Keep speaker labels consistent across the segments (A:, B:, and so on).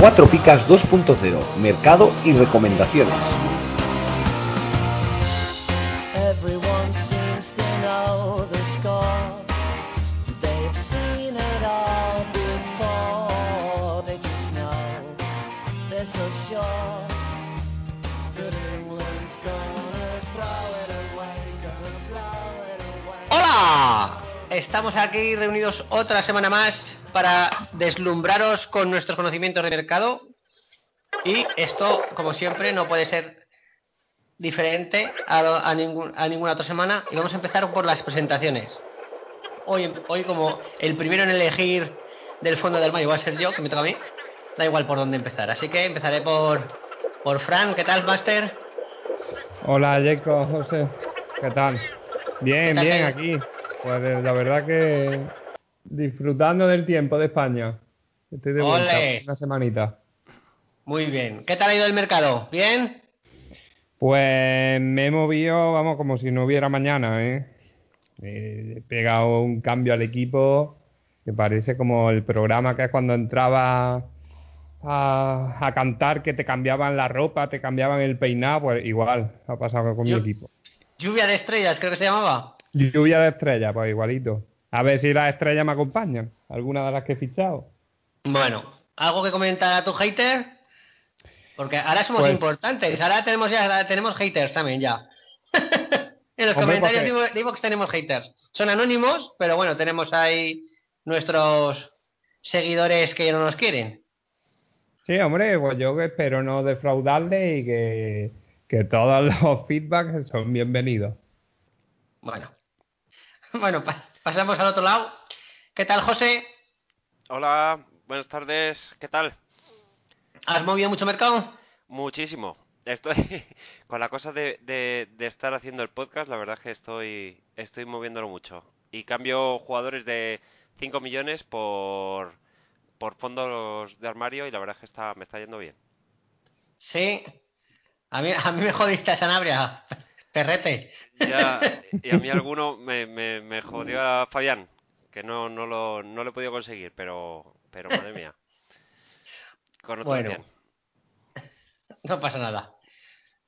A: Cuatro Picas 2.0, mercado y recomendaciones.
B: ¡Hola! Estamos aquí reunidos otra semana más para deslumbraros con nuestros conocimientos de mercado. Y esto, como siempre, no puede ser diferente a, a ningún- a ninguna otra semana. Y vamos a empezar por las presentaciones. Hoy, hoy como el primero en elegir del fondo del mayo va a ser yo, que me toca a mí, da igual por dónde empezar. Así que empezaré por, por Fran. ¿Qué tal, Master?
C: Hola, Jacob, José. ¿Qué tal? Bien,
B: ¿Qué tal,
C: bien, aquí. Pues la verdad que disfrutando del tiempo de España. Estoy de vuelta
B: ¡Ole!
C: una semanita.
B: Muy bien. ¿Qué tal ha ido el mercado? ¿Bien?
C: Pues me he movido, vamos, como si no hubiera mañana, ¿eh? Eh, He pegado un cambio al equipo que parece como el programa que es cuando entraba a, a cantar que te cambiaban la ropa, te cambiaban el peinado, pues igual ha pasado con mi equipo.
B: Lluvia de estrellas, creo que se llamaba.
C: Lluvia de estrellas, pues igualito. A ver si las estrellas me acompañan. Alguna de las que he fichado.
B: Bueno, ¿algo que comentar a tu hater? Porque ahora somos
C: Pues-
B: importantes, ahora tenemos ya tenemos haters también ya. en los
C: Hombre,
B: comentarios
C: porque-
B: digo, digo que tenemos haters. Son anónimos, pero bueno, tenemos ahí nuestros seguidores que no nos quieren.
C: Sí, hombre, pues yo espero no defraudarle y que, que todos los feedbacks son bienvenidos.
B: Bueno. Bueno, pa- pasamos al otro lado. ¿Qué tal, José?
D: Hola, buenas tardes, ¿qué tal?
B: ¿Has movido mucho mercado?
D: Muchísimo. Estoy con la cosa de, de- de estar haciendo el podcast, la verdad es que estoy, estoy moviéndolo mucho. Y cambio jugadores de 5 millones por, por fondos de armario y la verdad es que está, me está yendo bien.
B: Sí. A mí, a mí me jodiste a Sanabria. Perrete.
D: Ya, y a mí alguno me, me, me jodió a Fabián, que no, no, lo, no lo he podido conseguir, pero, pero madre mía. Con otros
B: Bueno.
D: bien.
B: No pasa nada.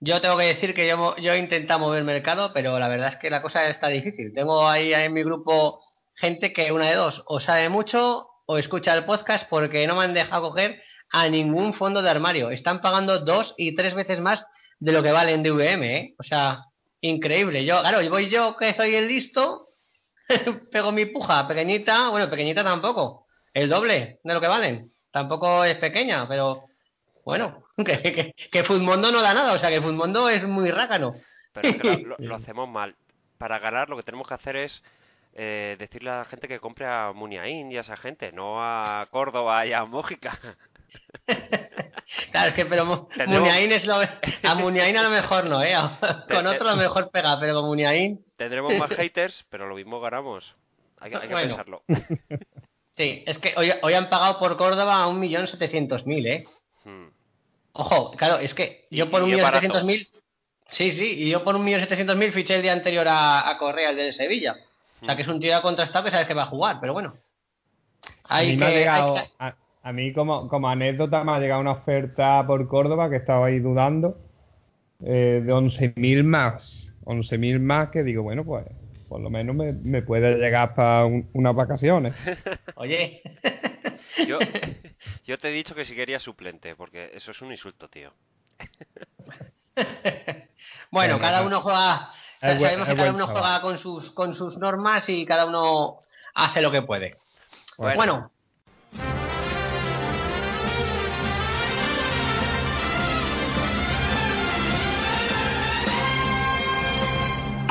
B: Yo tengo que decir que yo, yo he intentado mover mercado, pero la verdad es que la cosa está difícil. Tengo ahí en mi grupo gente que una de dos, o sabe mucho o escucha el podcast porque no me han dejado coger a ningún fondo de armario. Están pagando dos y tres veces más de lo que valen DVM, ¿eh? O sea, increíble. Yo, claro, voy yo que soy el listo, pego mi puja pequeñita, bueno, pequeñita tampoco, el doble de lo que valen. Tampoco es pequeña, pero bueno, que, que, que Futmundo no da nada, o sea que Futmundo es muy rácano.
D: Pero es que lo hacemos mal. Para ganar lo que tenemos que hacer es eh, decirle a la gente que compre a Muniain y a esa gente, no a Córdoba y a Mójica.
B: Claro, es que pero Mu-
D: Tenemos-
B: Muniain es lo a Muniain a lo mejor no, eh, con otro a lo mejor pega, pero con Muniain
D: Tendremos más haters, pero lo mismo ganamos. Hay que, hay que
B: Bueno.
D: pensarlo.
B: sí, es que hoy, hoy han pagado por Córdoba a un millón setecientos mil, eh.
D: Hmm.
B: Ojo, claro, es que yo por un
D: y es
B: millón
D: barato.
B: setecientos mil Sí, sí, y yo por un millón setecientos mil fiché el día anterior a, a Correa, el del Sevilla. O sea que es un tío contrastado que sabes que va a jugar, pero bueno.
C: a
B: Hay
C: mí,
B: que,
C: me ha llegado, a, a mí como, como anécdota me ha llegado una oferta por Córdoba que estaba ahí dudando eh, de 11.000 más. 11.000 más que digo, bueno, pues por lo menos me, me puede llegar para un- unas vacaciones.
B: Oye,
D: Yo, yo te he dicho que si quería suplente, porque eso es un insulto, tío.
B: bueno,
C: Bueno,
B: cada
C: no.
B: uno juega,
C: Es buen-
B: sabemos que cada uno
C: chaval.
B: juega con sus, con sus normas y cada uno hace lo que puede.
D: Bueno.
B: Bueno,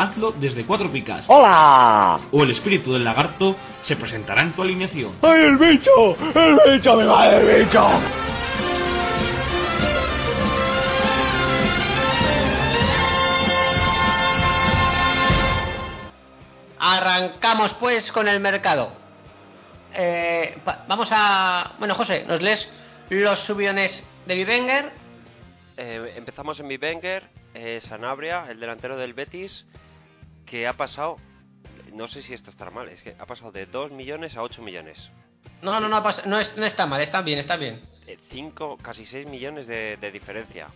E: hazlo desde cuatro picas.
A: ¡Hola!
E: O el espíritu del lagarto se presentará en tu alineación.
A: ¡Ay, el bicho! ¡El bicho! ¡Me va el bicho!
B: Arrancamos pues con el mercado. Eh, vamos a. Bueno, José, ¿nos lees los subiones de Vivenger?
D: Eh, empezamos en Bivenger, eh, Sanabria, el delantero del Betis, que ha pasado, no sé si esto está mal, es que ha pasado de 2 millones a 8 millones.
B: No, no, no, pasa- no, es- no está mal, está bien, está bien.
D: 5, casi 6 millones de, de diferencia.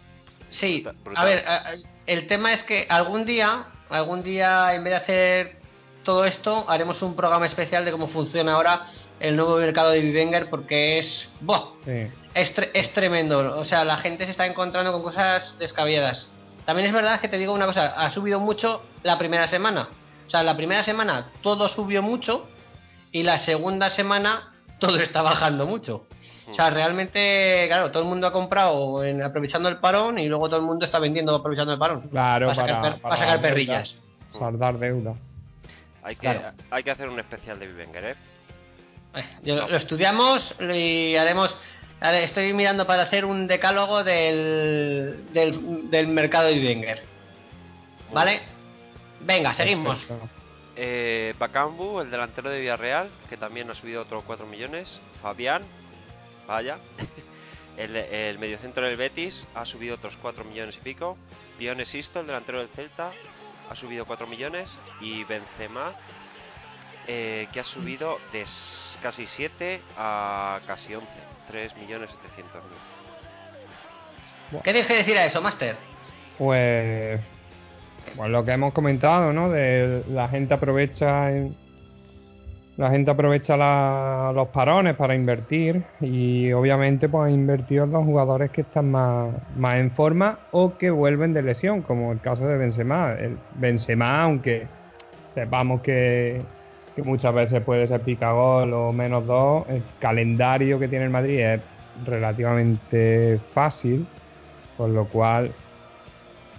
B: Sí,
D: Brutal,
B: a ver, a- el tema es que algún día, algún día en vez de hacer todo esto, haremos un programa especial de cómo funciona ahora el nuevo mercado de Vivenger porque es.
C: Sí.
B: Es, tre- es tremendo, o sea, la gente se está encontrando con cosas descabelladas. También es verdad que te digo una cosa, ha subido mucho la primera semana. O sea, la primera semana todo subió mucho y la segunda semana todo está bajando mucho. O sea, realmente, claro, todo el mundo ha comprado en- aprovechando el parón y luego todo el mundo está vendiendo aprovechando el parón.
C: Claro,
B: para sacar,
C: para,
B: para sacar perrillas.
C: Saldar deuda.
D: Hay que,
B: Claro.
D: hay que hacer un especial de Bivenger, ¿eh?
B: Lo estudiamos y haremos. Ahora Estoy mirando para hacer un decálogo del, del, mercado de Wenger. ¿Vale? Venga, seguimos.
D: Eh, Bakambu, el delantero de Villarreal, que también ha subido otros 4 millones. Fabián, vaya. El, el mediocentro del Betis ha subido otros 4 millones y pico. Pione Sisto, el delantero del Celta, ha subido 4 millones. Y Benzema, eh, que ha subido de casi 7 a casi 11. 3 millones 700 mil.
B: ¿Qué tienes que decir a eso, Master?
C: Pues, pues lo que hemos comentado, ¿no? De la gente aprovecha en- la gente aprovecha la- los parones para invertir y obviamente pues ha invertido en los jugadores que están más, más en forma o que vuelven de lesión, como el caso de Benzema. El Benzema, aunque sepamos que, que muchas veces puede ser picagol o menos dos, el calendario que tiene el Madrid es relativamente fácil, por lo cual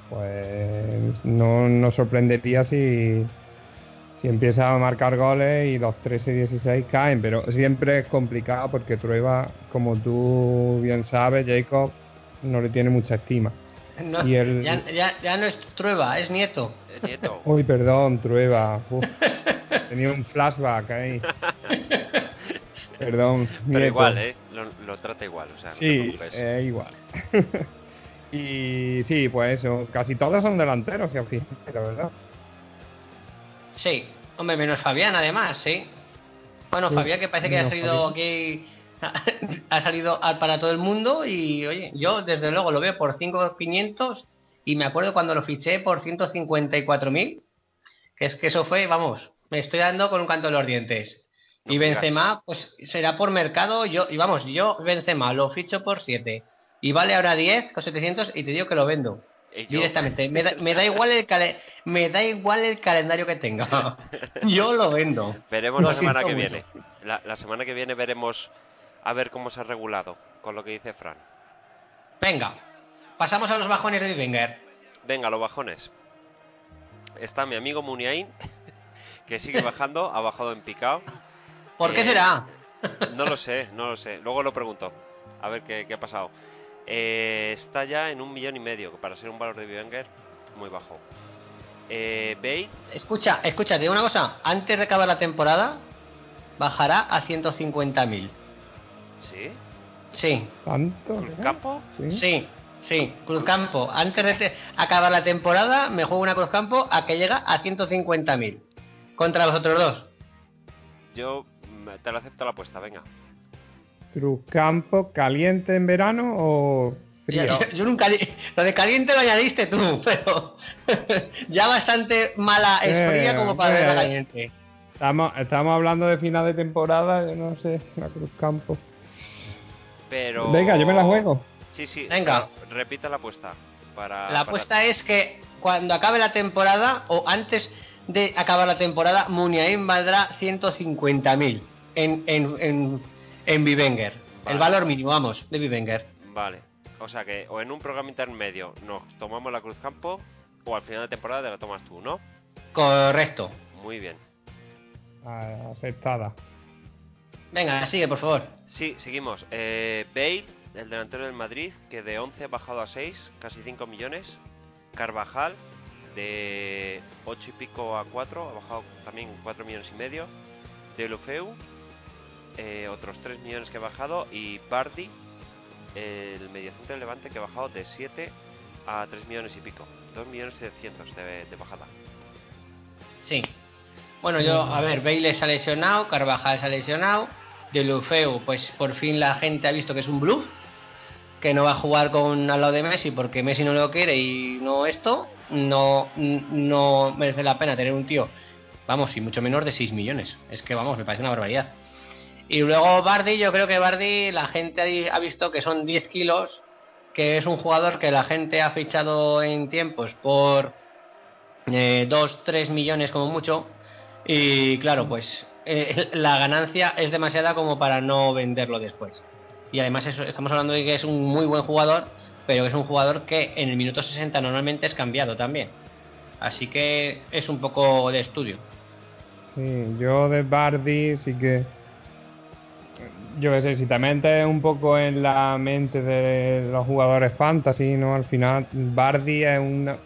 C: pues no nos sorprendería si, si empieza a marcar goles y los 13-16 caen, pero siempre es complicado porque Trueba, como tú bien sabes, Jacob, no le tiene mucha estima.
B: No,
C: Y el-
B: ya, ya- ya no es Trueba, es Nieto.
D: Eh, Nieto,
C: Uy, perdón, Trueba. Tenía un flashback ahí. Perdón.
D: pero
C: Nieto.
D: igual, ¿eh? Lo, lo trata igual, o sea, no te
C: Sí,
D: preocupes.
C: eh, igual. y sí, pues eso, casi todos son delanteros, si la verdad.
B: Sí, hombre, menos Fabián, además, sí. Bueno,
C: Sí,
B: Fabián que parece que ha salido aquí, ha salido al- para todo el mundo y, oye, yo desde luego lo veo por 5.500 y me acuerdo cuando lo fiché por 154.000, que es que eso fue, vamos, me estoy dando con un canto de los dientes.
D: No
B: y. Benzema, pues será por mercado, yo, y vamos, yo Benzema lo ficho por 7 y vale ahora 10 con 700 y te digo que lo vendo.
D: Yo-
B: Directamente, me da, me da igual el cale- me da igual el calendario que tenga. Yo lo vendo.
D: Veremos
B: Lo
D: la semana que viene. La, la semana que viene veremos a ver cómo se ha regulado con lo que dice Fran.
B: Venga, pasamos a los bajones de Wenger.
D: Venga, los bajones. Está mi amigo Muniain, que sigue bajando, ha bajado en picado.
B: ¿Por qué
D: Eh,
B: será?
D: No lo sé, no lo sé. Luego lo pregunto. A ver qué, qué ha pasado. Eh, está ya en un millón y medio, que para ser un valor de Wenger, muy bajo. Eh, Bale,
B: Escucha, escucha, te digo una cosa. Antes de acabar la temporada, bajará a 150.000.
D: ¿sí?
B: Sí,
C: ¿Tanto?
D: ¿Cruzcampo?
C: ¿Sí?
B: sí, sí. Cruzcampo. Antes de acabar la temporada, me juego una Cruzcampo a que llega a 150.000. Contra los otros dos.
D: Yo mm, te lo acepto la apuesta, venga.
C: ¿Cruzcampo caliente en verano o frío?
B: Ya, yo, yo nunca lo de caliente lo añadiste tú, pero ya bastante mala es
C: Eh,
B: fría como para verla
C: eh.
B: caliente.
C: Estamos, estamos hablando de final de temporada, yo no sé, la Cruzcampo.
D: Pero...
C: Venga, yo me la juego.
D: Sí, sí.
B: Venga.
D: Repita la apuesta. Para,
B: La
D: para-
B: apuesta es que cuando acabe la temporada o antes de acabar la temporada, Muniain valdrá 150.000 en, en, en, en Bivenger.
D: Vale.
B: El valor mínimo, vamos, de Bivenger.
D: Vale. O sea que o en un programa intermedio nos tomamos la Cruz Campo o al final de temporada te la tomas tú, ¿no?
B: Correcto.
D: Muy bien.
C: Ah, aceptada.
B: Venga, sigue, por favor.
D: Sí, seguimos. Eh, Bale, el delantero del Madrid, que de 11 ha bajado a 6, casi 5 millones. Carvajal, de 8 y pico a 4, ha bajado también 4 millones y medio. De Lufeu, eh, otros 3 millones que ha bajado. Y Bardi, el mediocentro del Levante, que ha bajado de 7 a 3 millones y pico. 2 millones y 700 de, de bajada.
B: Sí. Bueno, yo, a ver, Bale se ha lesionado, Carvajal se ha lesionado, de Lufeu, pues por fin la gente ha visto que es un bluff, que no va a jugar con al lado de Messi porque Messi no lo quiere y no esto, no, no merece la pena tener un tío, vamos, y mucho menos de 6 millones. Es que, vamos, me parece una barbaridad. Y luego Bardi, yo creo que Bardi, la gente ha visto que son 10 kilos, que es un jugador que la gente ha fichado en tiempos por eh, 2, 3 millones como mucho. Y claro, pues eh, la ganancia es demasiada como para no venderlo después. Y además estamos hablando de que es un muy buen jugador, pero es un jugador que en el minuto 60 normalmente es cambiado también. Así que es un poco de estudio.
C: Sí, yo de Bardi sí que. Yo qué sé, si te metes un poco en la mente de los jugadores fantasy, ¿no? Al final, Bardi es un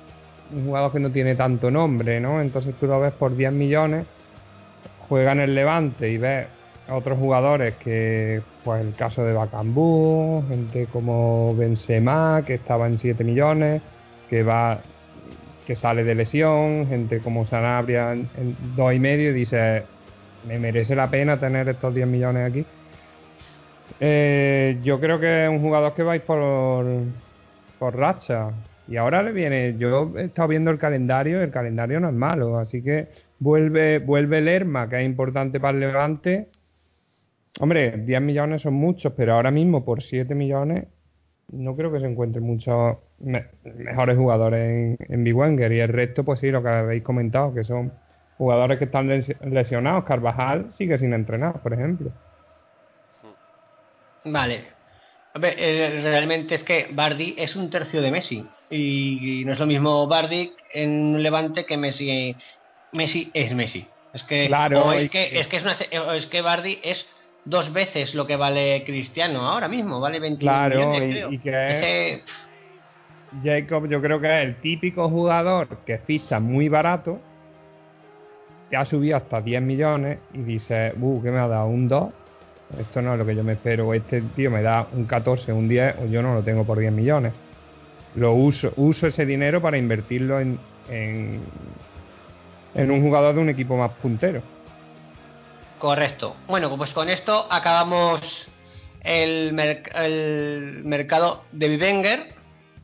C: jugador que no tiene tanto nombre, ¿no? Entonces tú lo ves por 10 millones, juega en el Levante y ves otros jugadores que, pues el caso de Bacambú, gente como Benzema, que estaba en 7 millones, que va que sale de lesión, gente como Sanabria en, en dos y medio dice, me merece la pena tener estos 10 millones aquí. Eh, yo creo que es un jugador que vais por, por racha. Y ahora le viene, yo he estado viendo el calendario, el calendario no es malo, así que vuelve, vuelve Lerma, que es importante para el Levante. Hombre, 10 millones son muchos, pero ahora mismo por 7 millones no creo que se encuentren muchos me- mejores jugadores en, en. Y el resto, pues sí, lo que habéis comentado, que son jugadores que están lesi- lesionados. Carvajal sigue sin entrenar, por ejemplo.
B: Vale. A ver, eh, realmente es que Bardi es un tercio de Messi. Y no es lo mismo Bardi en Levante que Messi. Messi es Messi. Es que,
C: Claro,
B: es que, es que una es que Bardi es dos veces lo que vale Cristiano ahora mismo, vale 21
C: Claro,
B: millones,
C: y-
B: creo.
C: y que
B: Es que,
C: Jacob, yo creo que es el típico jugador que ficha muy barato, que ha subido hasta 10 millones y dice, uh, ¿qué me ha dado? ¿Un 2? Esto no es lo que yo me espero. Este tío me da un 14, un 10, o yo no lo tengo por 10 millones. Lo uso, uso ese dinero para invertirlo en, en, en un jugador de un equipo más puntero.
B: Correcto. Bueno, pues con esto acabamos el, merc- el mercado de Wenger,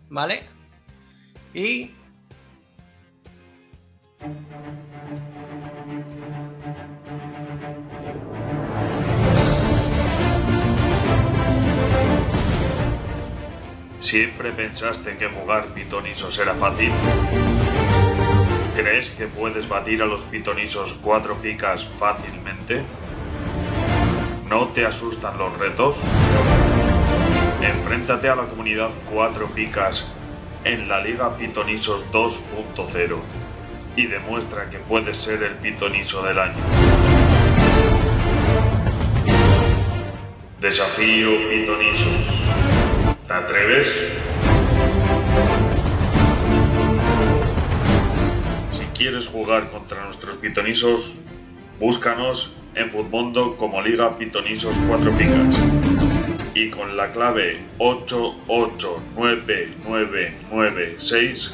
B: ¿vale? Y
F: ¿Siempre pensaste que jugar pitonisos era fácil? ¿Crees que puedes batir a los pitonisos cuatro picas fácilmente? ¿No te asustan los retos? Enfréntate a la comunidad cuatro picas en la Liga Pitonisos 2.0 y demuestra que puedes ser el pitoniso del año. Desafío Pitonisos. ¿Te atreves? Quieres jugar contra nuestros pitonisos, búscanos en Futmundo como Liga Pitonisos 4 Picas. Y con la clave 889996,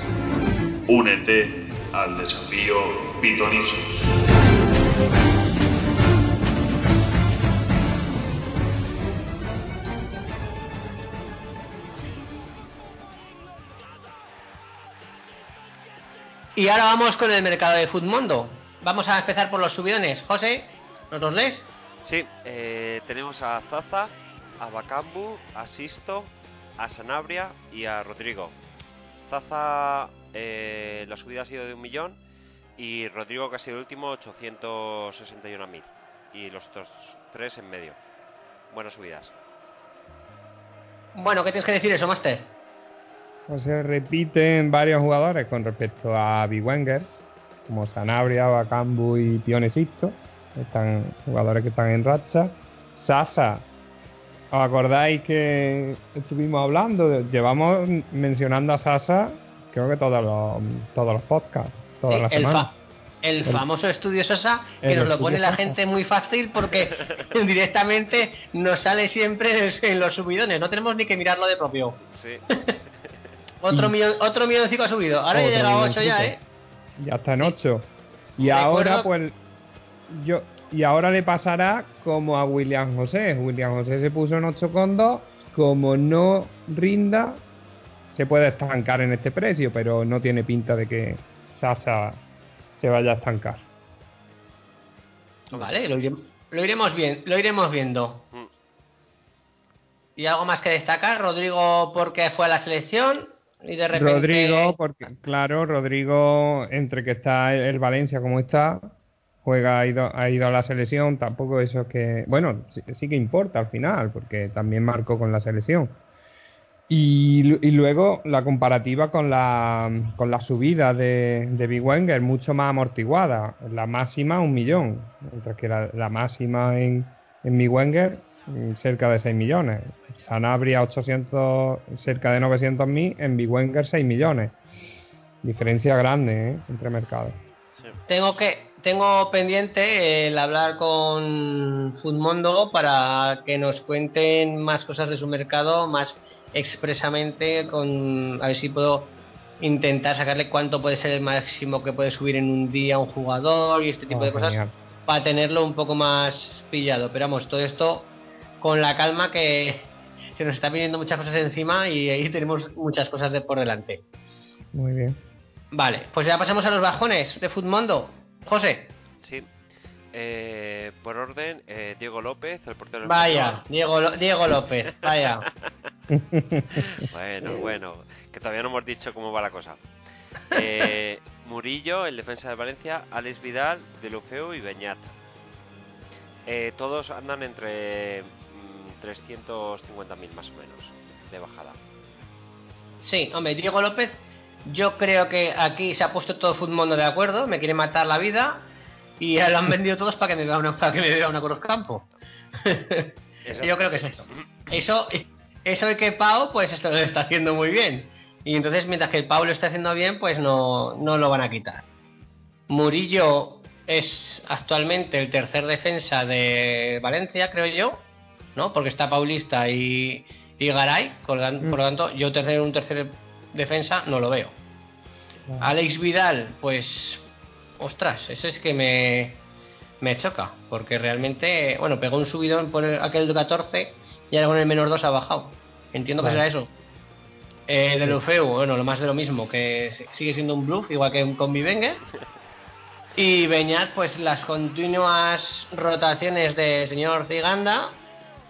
F: únete al desafío Pitonisos.
B: Y ahora vamos con el mercado de Futmundo. Vamos a empezar por los subidones. José, ¿nos los lees?
D: Sí, eh, tenemos a Zaza, a Bacambu, a Sisto, a Sanabria y a Rodrigo. Zaza, eh, la subida ha sido de un millón y Rodrigo, que ha sido el último, 861.000. Y los otros tres en medio. Buenas subidas.
B: Bueno, ¿qué tienes que decir eso, Master?
C: Pues se repiten varios jugadores con respecto a Big Wenger. como Sanabria, Bacambu y Pionesisto, están jugadores que están en racha. Sasa, ¿os acordáis que estuvimos hablando? Llevamos mencionando a Sasa, creo que todos los, todos los podcasts, todas
B: Sí,
C: las semanas.
B: fa- el famoso estudio Sosa, que
C: El
B: nos lo pone la gente muy fácil porque directamente nos sale siempre en los subidones. No tenemos ni que mirarlo de propio.
D: Sí.
B: Otro,
C: Y-
B: millón, otro ha subido. Ahora ya llega a 8 ya. ¿eh?
C: Ya está en 8. Y ahora, pues, yo. Y ahora le pasará como a William José. William José se puso en 8,2. Como no rinda, se puede estancar en este precio, pero no tiene pinta de que Sasa se vaya a estancar.
B: Vale, lo, irem- lo iremos bien, lo iremos viendo.
D: Mm.
B: ¿Y algo más que destacar? Rodrigo porque fue a la selección
C: Rodrigo, porque claro, Rodrigo, entre que está el Valencia como está, juega, ha ido, ha ido a la selección, tampoco eso es que, bueno, sí, que importa al final, porque también marcó con la selección. Y, lu- y luego la comparativa con la, con la subida de, de Wenger, mucho más amortiguada. La máxima, un millón, mientras que la, máxima en, en Wenger, cerca de 6 millones. Sanabria, 800, cerca de 900 mil, en Big Wenger, 6 millones. Diferencia grande ¿eh? entre mercados.
D: Sí.
B: Tengo que tengo pendiente el hablar con Foodmondo para que nos cuenten más cosas de su mercado, más expresamente, con a ver si puedo intentar sacarle cuánto puede ser el máximo que puede subir en un día un jugador y este tipo
C: Oh,
B: de cosas
C: genial.
B: para tenerlo un poco más pillado. Pero vamos, todo esto con la calma que se nos está viniendo muchas cosas encima y ahí tenemos muchas cosas de por delante.
C: Muy bien.
B: Vale, pues ya pasamos a los bajones de Foodmondo. José,
D: Sí. Eh, por orden, eh, Diego López, el portero
B: vaya, Diego, Lo- Diego López, vaya.
D: Bueno, bueno, que todavía no hemos dicho cómo va la cosa. Eh, Murillo, el defensa de Valencia, Alex Vidal, Delufeu y Beñat. Eh, todos andan entre 350.000 más o menos de bajada.
B: Sí, hombre, Diego López, yo creo que aquí se ha puesto todo Foodmondo de acuerdo, me quiere matar la vida y ya lo han vendido todos para que me vea una, para que me vea una Cruz Campo. Yo creo que es eso. Eso, eso de que Pau, pues esto lo está haciendo muy bien. Y entonces, mientras que el Pau lo está haciendo bien, pues no, no lo van a quitar. Murillo es actualmente el tercer defensa de Valencia, creo yo, ¿no? Porque está Paulista y, y Garay, por lo tan- por lo tanto, yo tercer, un tercer defensa no lo veo. Alex Vidal, pues, ostras, ese es que me, me choca, porque realmente, bueno, pegó un subidón por el- aquel de 14 y ahora con el menos 2 ha bajado. Entiendo que será eso. Eh, de Lufeu, bueno, lo más de lo mismo, que si- sigue siendo un bluff, igual que con Bivenger. Y Beñat, pues las continuas rotaciones del señor Ziganda,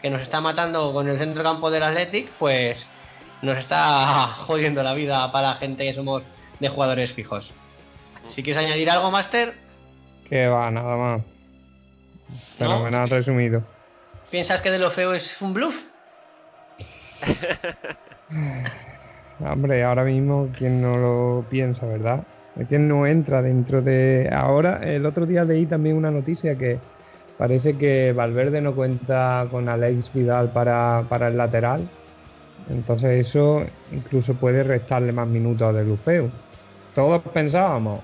B: que nos está matando con el centro campo del Athletic, pues nos está jodiendo la vida para la gente que somos de jugadores fijos. Si quieres añadir algo, Master,
C: Que va, nada más.
B: ¿No?
C: Fenomenal resumido.
B: ¿piensas que de lo feo es un bluff?
C: Hombre, ahora mismo, ¿quién no lo piensa, verdad? ¿Quién no entra dentro de... Ahora, el otro día leí también una noticia que parece que Valverde no cuenta con Alex Vidal para, para el lateral. Entonces eso incluso puede restarle más minutos a Delufeu. Todos pensábamos,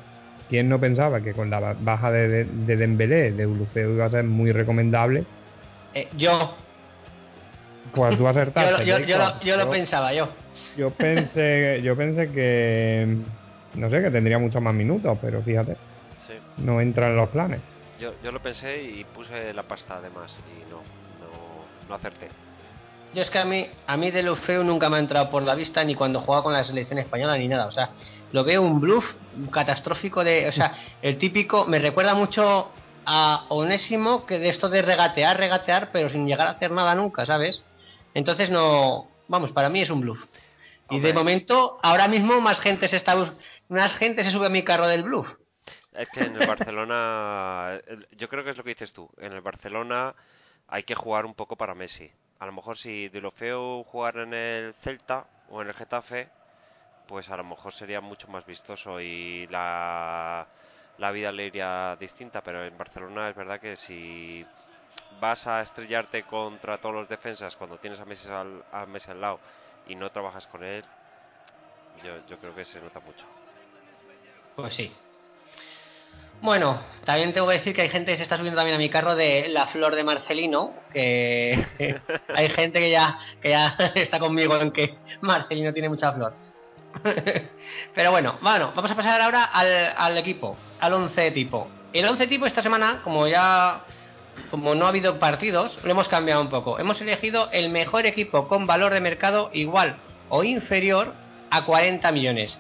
C: ¿quién no pensaba que con la ba- baja de, de, de Dembélé, Deulofeu iba a ser muy recomendable?
B: Eh, yo,
C: Pues tú acertaste.
B: yo, yo, lo, yo pensaba, yo.
C: yo pensé, yo pensé que no sé, que tendría muchos más minutos, pero fíjate,
D: Sí.
C: no entra en los planes.
D: Yo, yo lo pensé y puse la pasta además y no, no, no acerté.
B: Yo es que a mí, a mí de lo feo nunca me ha entrado por la vista ni cuando jugaba con la selección española ni nada. O sea, lo veo un bluff catastrófico de, o sea, el típico, me recuerda mucho a Onésimo que de esto de regatear, regatear, pero sin llegar a hacer nada nunca, ¿sabes? Entonces no, vamos, para mí es un bluff. Y de momento, ahora mismo más gente se está, más gente se sube a mi carro del bluff.
D: Es que en el Barcelona, el- yo creo que es lo que dices tú. En el Barcelona hay que jugar un poco para Messi. A lo mejor si Deulofeu jugara en el Celta o en el Getafe, pues a lo mejor sería mucho más vistoso y la la vida le iría distinta, pero en Barcelona es verdad que si vas a estrellarte contra todos los defensas cuando tienes a Messi al, Messi al lado y no trabajas con él, yo, yo creo que se nota mucho.
B: Pues sí. Bueno, también tengo que decir que hay gente que se está subiendo también a mi carro de la flor de Marcelino, que hay gente que ya, que ya está conmigo en que Marcelino tiene mucha flor. Pero bueno, bueno, vamos a pasar ahora al, al equipo, al 11 tipo. El 11 tipo esta semana, como ya como no ha habido partidos, lo hemos cambiado un poco. Hemos elegido el mejor equipo con valor de mercado igual o inferior a 40 millones,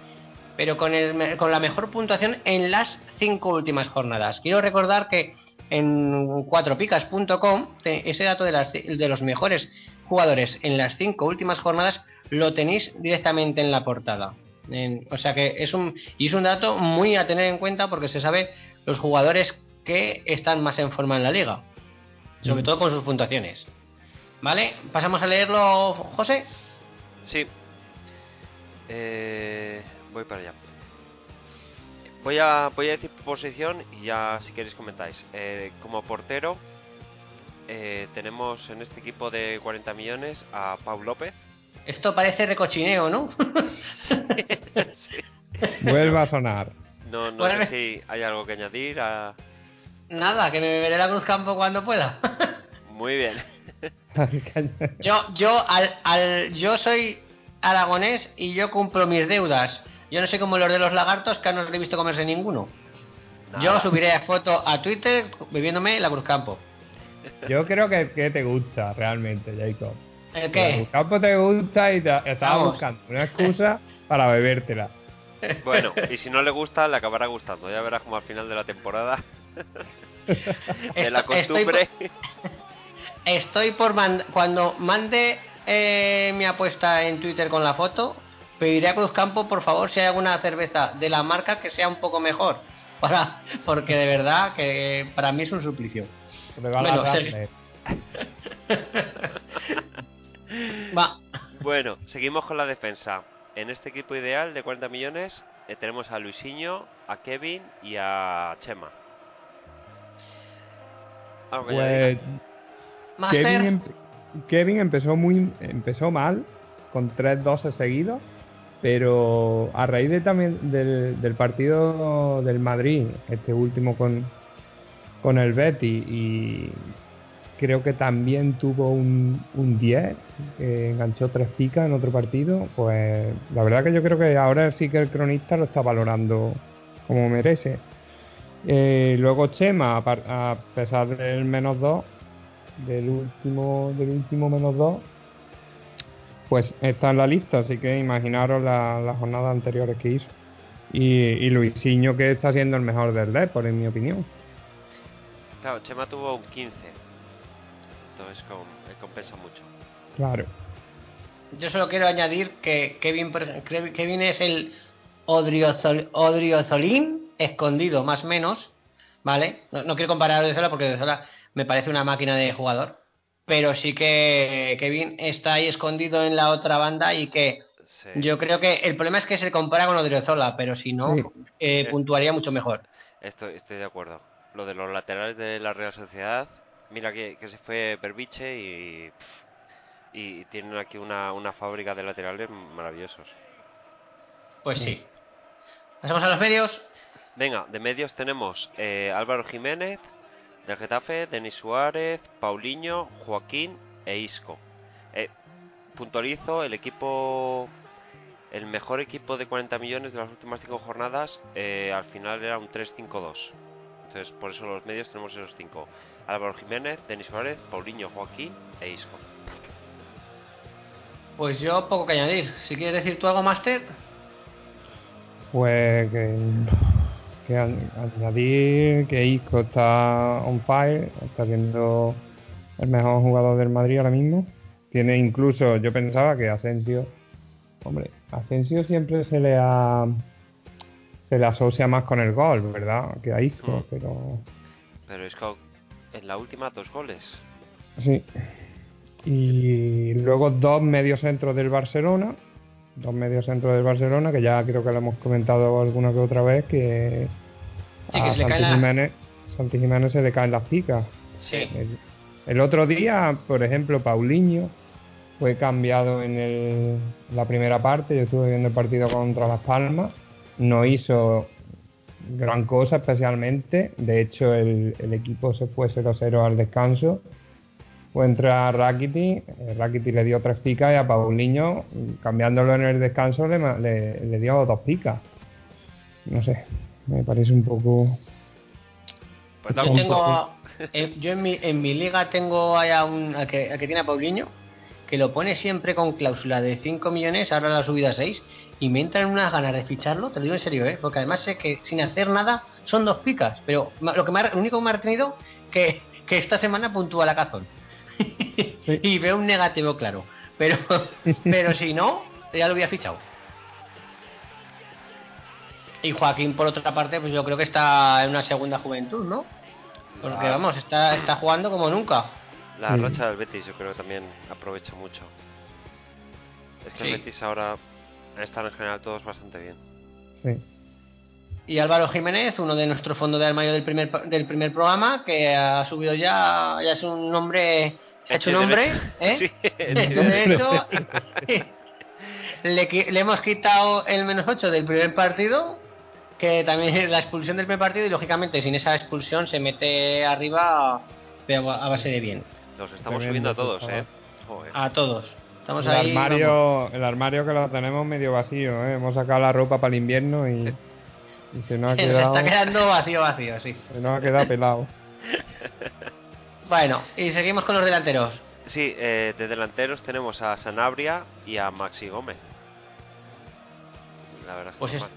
B: pero con, el, con la mejor puntuación en las cinco últimas jornadas. Quiero recordar que en 4picas.com ese dato de, las, de los mejores jugadores en las cinco últimas jornadas lo tenéis directamente en la portada. En, o sea que es un y es un dato muy a tener en cuenta porque se sabe los jugadores que están más en forma en la liga, sobre
D: Mm.
B: todo con sus puntuaciones. ¿Vale? Pasamos a leerlo, José.
D: Sí. Eh, voy para allá. Voy a, voy a decir posición y ya si queréis comentáis. Eh, como portero eh, tenemos en este equipo de 40 millones a Pau López.
B: Esto parece recochineo, ¿no?
C: Vuelva a sonar.
D: No, no
B: Bueno,
D: sé si hay algo que añadir. a-
B: Nada, que me beberé la Cruz Campo cuando pueda.
D: Muy bien.
B: yo, yo, al, al, yo soy aragonés y yo cumplo mis deudas. Yo no sé como los de los lagartos que no los he visto comerse ninguno. Yo subiré foto a Twitter bebiéndome la Cruz Campo.
C: Yo creo que, que te gusta realmente, Jacob.
B: ¿El qué?
C: El campo te gusta y te, estabas
B: Vamos.
C: buscando una excusa para bebértela.
D: Bueno, y si no le gusta, le acabará gustando. Ya verás como al final de la temporada. de la
B: estoy
D: costumbre.
B: Estoy por mand- cuando mande eh, mi apuesta en Twitter con la foto, pediré a Cruzcampo por favor si hay alguna cerveza de la marca que sea un poco mejor. Para, porque de verdad que para mí es un suplicio.
C: Regala
B: Bueno,
C: Rattler.
B: Va,
D: Bueno, seguimos con la defensa. En este equipo ideal de 40 millones eh, tenemos a Luisinho, a Kevin y a Chema. ¿Algo que añadir?
C: Pues Kevin, em- Kevin empezó muy empezó mal con tres 12 seguidos, pero a raíz de también del, del partido del Madrid, este último con, con el Betty y creo que también tuvo un, un 10, que enganchó tres picas en otro partido, pues la verdad que yo creo que ahora sí que el cronista lo está valorando como merece. Eh, luego Chema, a, pesar del menos 2, del último, del último menos 2, pues está en la lista, así que imaginaros la- las jornadas anteriores que hizo. Y, y Luisinho que está siendo el mejor del Depor, en mi opinión.
D: Claro, Chema tuvo un 15. Entonces eh, compensa mucho.
C: Claro.
B: yo solo quiero añadir que Kevin, Kevin es el odriozol- odriozolín escondido, más o menos, ¿vale? No, no quiero comparar a Odriozola porque Odriozola me parece una máquina de jugador, pero sí que Kevin está ahí escondido en la otra banda y que
D: Sí.
B: yo creo que el problema es que se compara con Odriozola, pero si no,
C: Sí.
B: eh, puntuaría mucho mejor.
D: Estoy, estoy de acuerdo. Lo de los laterales de la Real Sociedad, mira que, que se fue Berbiche y, y tienen aquí una, una fábrica de laterales maravillosos.
B: Pues sí. Pasamos a los medios.
D: Venga, de medios tenemos eh, Álvaro Jiménez, del Getafe, Denis Suárez, Paulinho, Joaquín e Isco. Eh, puntualizo, el equipo, el mejor equipo de 40 millones de las últimas 5 jornadas, eh, al final era un 3-5-2. Entonces, por eso los medios tenemos esos 5. Álvaro Jiménez, Denis Suárez, Paulinho, Joaquín e Isco.
B: Pues yo poco que añadir. Si quieres decir tú algo, Master.
C: Pues que, que añadir que Isco está on fire, está siendo el mejor jugador del Madrid ahora mismo. Tiene incluso, yo pensaba que Asensio, hombre, Asensio siempre se le ha se le asocia más con el gol, ¿verdad? Que a Isco,
D: Mm.
C: pero
D: Pero Isco, en la última, dos goles.
C: sí. Y luego dos mediocentros del Barcelona, dos mediocentros del Barcelona, que ya creo que lo hemos comentado alguna que otra vez, que
B: Sí, que
C: a
B: se le
C: Santi
B: la-
C: Jiménez, Santi Jiménez se le caen las picas.
B: Sí.
C: El, el otro día, por ejemplo, Paulinho fue cambiado en el- la primera parte. Yo estuve viendo el partido contra Las Palmas. No hizo gran cosa especialmente. De hecho, el, el equipo se fue 0-0 al descanso. Fue entrar Rakiti. eh, Rakiti le dio tres picas y a Paulinho, cambiándolo en el descanso, le, le- le dio dos picas. No sé, me parece un poco.
D: Pues
B: Yo tengo, eh, yo en mi, en mi liga tengo ahí a un que, que tiene a Paulinho, que lo pone siempre con cláusula de 5 millones, ahora la ha subido a 6, y me entran unas ganas de ficharlo, te lo digo en serio, ¿eh? porque además sé que sin hacer nada son dos picas, pero lo, que me ha- lo único que me ha retenido que, que esta semana puntúa la cazón. y veo un negativo claro, pero, pero si no, ya lo había fichado. Y Joaquín, por otra parte, pues yo creo que está en una segunda juventud, ¿no? Porque
D: Ah.
B: vamos, está, está jugando como nunca.
D: La
C: Mm.
D: racha del Betis yo creo que también aprovecha mucho. Es que
B: Sí.
D: el Betis ahora están en general todos bastante bien.
C: Sí.
B: Y Álvaro Jiménez, uno de nuestros fondos de armario del primer, del primer programa, que ha subido ya, ya es un nombre, se ha hecho un hombre. ¿eh?
D: Sí,
B: Hecho y derecho. le, hemos quitado el menos 8 del primer partido, que también es la expulsión del primer partido, y lógicamente sin esa expulsión se mete arriba pero a base de bien.
D: Nos estamos
C: Tremendo,
D: subiendo a todos, ¿eh? Joder.
B: A todos. Estamos
C: El
B: ahí. vamos.
C: armario, el armario que lo tenemos medio vacío, ¿eh? hemos sacado la ropa para el invierno y, y se nos ha
B: Se nos
C: quedado,
B: está quedando vacío, vacío, sí.
C: se nos ha quedado pelado.
B: Bueno, y seguimos con los delanteros.
D: Sí, eh, de delanteros tenemos a Sanabria y a Maxi Gómez. La verdad es que
B: Pues
D: no
B: es-
D: mal.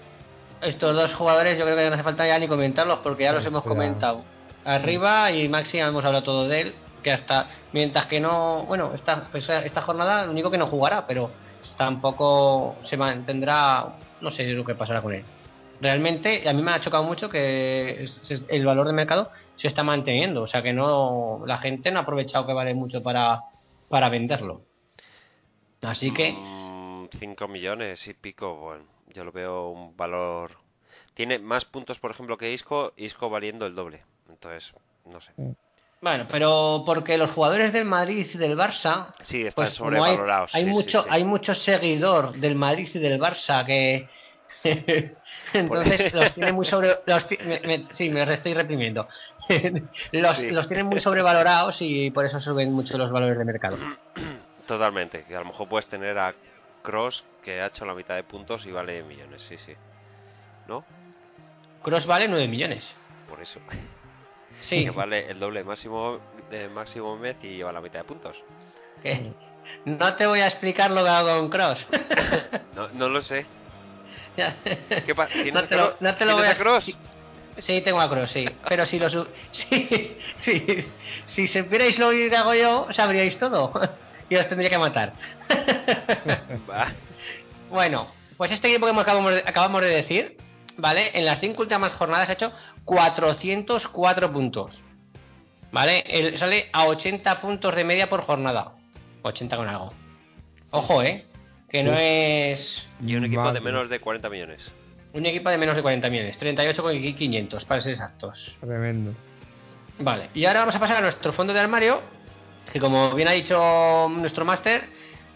B: Estos dos jugadores yo creo que no hace falta ya ni comentarlos porque ya los hemos comentado. Arriba y Maxi ya hemos hablado todo de él, que hasta mientras que no, bueno, esta, pues, esta jornada lo único que no jugará, pero tampoco se mantendrá, no sé lo que pasará con él. Realmente, a mí me ha chocado mucho que el valor de mercado se está manteniendo, o sea que no, la gente no ha aprovechado que vale mucho para, para venderlo. Así que,
D: 5 millones y pico, bueno, yo lo veo un valor... Tiene más puntos, por ejemplo, que Isco, Isco valiendo el doble. Entonces, no sé.
B: bueno, pero porque los jugadores del Madrid y del Barça
D: Sí, están
B: Pues hay,
D: sobrevalorados.
B: hay
D: sí, sí,
B: mucho,
D: sí.
B: hay mucho seguidor del Madrid y del Barça que entonces los tiene muy sobre, los ti- me- me- sí, me estoy reprimiendo. los,
D: Sí.
B: los tienen muy sobrevalorados y por eso suben mucho los valores de mercado.
D: Totalmente, que a lo mejor puedes tener a Cross que ha hecho la mitad de puntos y vale millones, sí, sí. ¿No?
B: Cross vale 9 millones.
D: Por eso.
B: Sí,
D: Que vale el doble máximo de máximo mes y lleva la mitad de puntos.
B: no te voy a explicar lo que hago con Cross.
D: No, no lo sé. ¿Qué pa- ¿Tienes
B: no te lo, no te lo
D: ¿Tienes
B: voy a
D: a Cross?
B: Sí, sí, tengo a Cross, sí. Pero si lo su- si, si, si supierais lo que hago yo, sabríais todo. y os tendría que matar.
D: Va.
B: bueno, pues este equipo que acabamos de, acabamos de decir, ¿vale? En las cinco últimas jornadas ha hecho 404 puntos. ¿Vale? El- sale a 80 puntos de media por jornada. 80 con algo. Ojo, ¿eh? Que no es
D: Y un equipo de menos de 40 millones.
B: un equipo de menos de 40 millones. 38 con 500, para ser exactos.
C: Tremendo.
B: Vale, y ahora vamos a pasar a nuestro fondo de armario, que como bien ha dicho nuestro máster,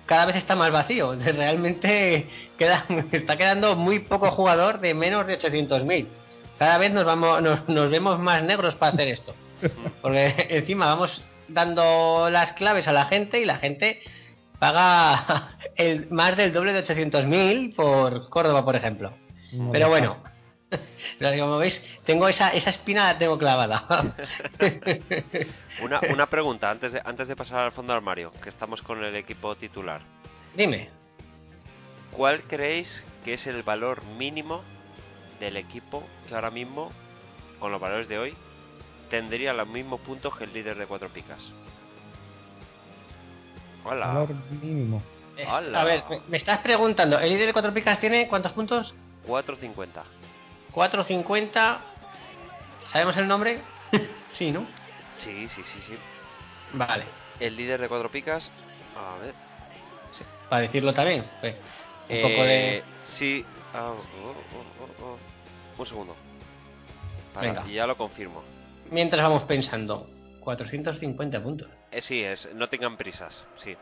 B: cada vez está más vacío. Realmente queda, está quedando muy poco jugador de menos de 800.000. Cada vez nos, vamos, nos, nos vemos más negros para hacer esto. Porque encima vamos dando las claves a la gente y la gente paga el, más del doble de 800.000 por Córdoba, por ejemplo. Pero bueno, como veis, tengo esa, esa espina la tengo clavada.
D: Una, una pregunta antes de, antes de pasar al fondo del armario, que estamos con el equipo titular.
B: Dime,
D: ¿Cuál creéis que es el valor mínimo del equipo que ahora mismo, con los valores de hoy, tendría los mismos puntos que el líder de cuatro picas? Hola.
C: Valor mínimo.
B: es-
D: Hola.
B: a ver, me, estás preguntando, ¿el líder de cuatro picas tiene cuántos puntos?
D: 4.50.
B: 450. ¿Sabemos el nombre? sí, ¿no?
D: Sí, sí, sí, sí.
B: Vale,
D: El líder de cuatro picas. A ver.
B: para decirlo también. pues, un
D: Eh,
B: poco de.
D: Sí. ah, oh, oh, oh, oh. Un segundo. Para-
B: Venga.
D: Y ya lo confirmo.
B: Mientras vamos pensando, 450 puntos.
D: Eh, sí, es, no tengan prisas, sí.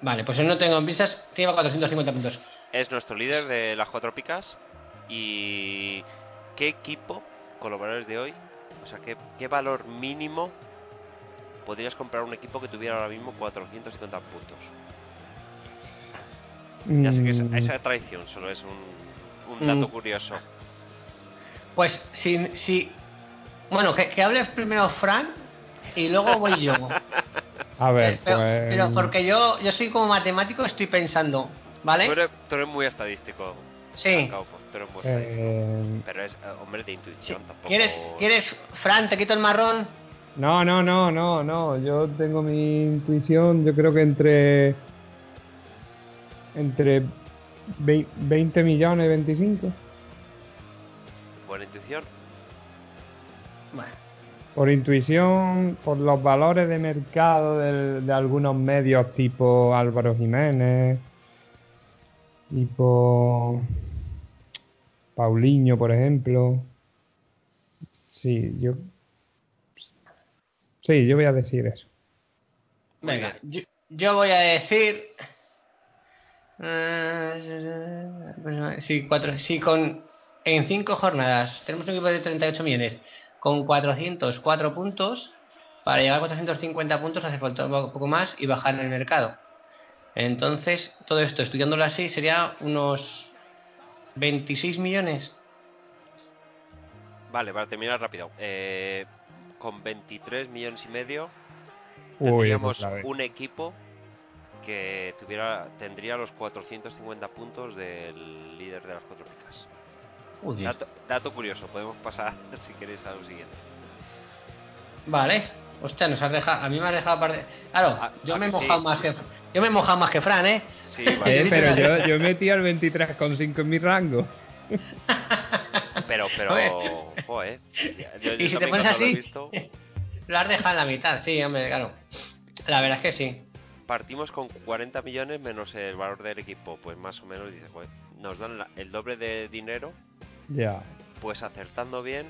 B: Vale, pues no tengo visas, lleva 450 puntos.
D: Es nuestro líder de las cuatro picas. ¿Y qué equipo, con los valores de hoy, o sea, qué, qué valor mínimo podrías comprar un equipo que tuviera ahora mismo 450 puntos? Ya sé que es-
C: Mm,
D: esa traición solo es un, un dato
B: Mm.
D: curioso.
B: Pues si, si bueno, que, que hables primero Fran y luego voy yo.
C: A ver,
B: Eh, pero,
C: pues.
B: pero porque yo, yo soy como matemático, estoy pensando, ¿vale?
D: Tú eres, tú eres muy estadístico.
B: Sí.
D: Tú eres muy estadístico.
C: eh,
D: Pero es eh, hombre de intuición tampoco.
B: ¿Quieres, ¿Quieres, Fran, te quito el marrón?
C: No, no, no, no, no. Yo tengo mi intuición, yo creo que entre. Entre vei- 20 millones y 25.
D: Buena intuición.
B: Bueno,
C: Por intuición, por los valores de mercado de, algunos medios tipo Álvaro Jiménez, tipo Paulinho, por ejemplo. Sí, yo. Sí, yo voy a decir eso.
B: Venga, yo, yo voy a decir... eh, si, cuatro, si con, en 5 jornadas tenemos un equipo de 38 millones con 404 puntos, para llegar a 450 puntos hace falta un poco más y bajar en el mercado. Entonces, todo esto, estudiándolo así, sería unos 26 millones.
D: Vale, para terminar rápido. Eh, con 23 millones y medio
C: Uy,
D: tendríamos
C: pues ve-
D: un equipo que tuviera tendría los 450 puntos del líder de las cuatro picas.
B: Uy,
D: Dato, dato curioso, podemos pasar si queréis a lo siguiente.
B: Vale. Hostia, nos has dejado. A mí me has dejado parte. Claro,
D: Ah,
B: yo
D: ah,
B: me he
D: sí.
B: mojado más que. Yo me he mojado más que Fran, ¿eh?
D: Sí,
C: Eh,
D: vale.
C: pero yo, yo metí al 23,5 en mi rango.
D: pero, pero, joder. yo- yo
B: Y si te pones
D: cuando lo he
B: así,
D: visto,
B: lo has dejado en la mitad, sí, hombre, claro. La verdad es que sí.
D: partimos con 40 millones menos el valor del equipo, pues más o menos dices, joder, nos dan la- el doble de dinero,
C: Ya.
D: pues acertando bien,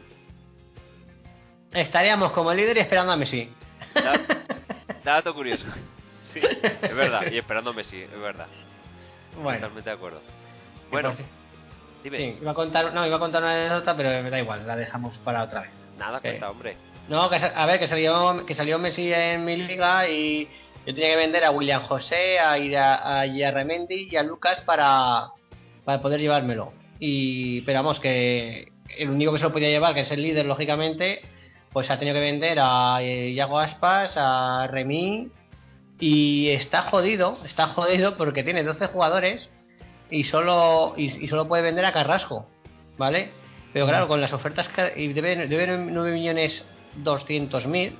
B: Estaríamos como líder y esperando a Messi.
D: Da- dato curioso. Sí, es verdad. Y esperando a Messi, es verdad.
B: Bueno,
D: Totalmente de acuerdo. Bueno, dime.
B: sí, iba a contar, no, iba a contar una anécdota, pero me da igual, la dejamos para otra vez.
D: Nada, cuenta, hombre.
B: No, que, a ver, que salió, que salió Messi en mi liga y yo tenía que vender a William José, a, Ira- a Yarremendi y a Lucas para, para poder llevármelo. Y, pero vamos, que el único que se lo podía llevar, que es el líder, lógicamente, pues ha tenido que vender a eh, Iago Aspas, a Remy y está jodido, está jodido porque tiene 12 jugadores y solo, y, y solo puede vender a Carrasco, ¿vale? Pero claro, con las ofertas que y debe, debe 9 millones 200 mil,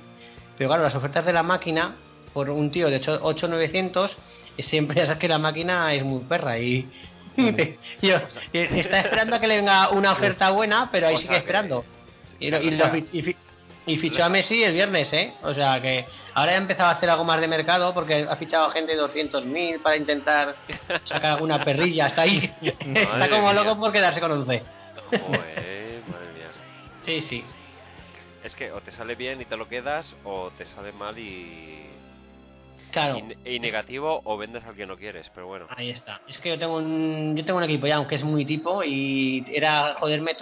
B: pero claro, las ofertas de la máquina por un tío de 8-900, siempre ya sabes que la máquina es muy perra y yo, y está esperando a que le venga una oferta buena, pero ahí sigue esperando. Y, fichó a Messi el viernes, ¿eh? O sea que ahora ya ha empezado a hacer algo más de mercado porque ha fichado a gente de 200.000 para intentar sacar alguna perrilla. Está ahí. Está como
D: mía.
B: loco por quedarse con 11.
D: Joder, madre mía.
B: Sí, sí.
D: Es que o te sale bien y te lo quedas, o te sale mal y.
B: Claro.
D: Y, y negativo, o vendes al que no quieres, pero bueno.
B: Ahí está. Es que yo tengo un, yo tengo un equipo ya, aunque es muy tipo, y era joderme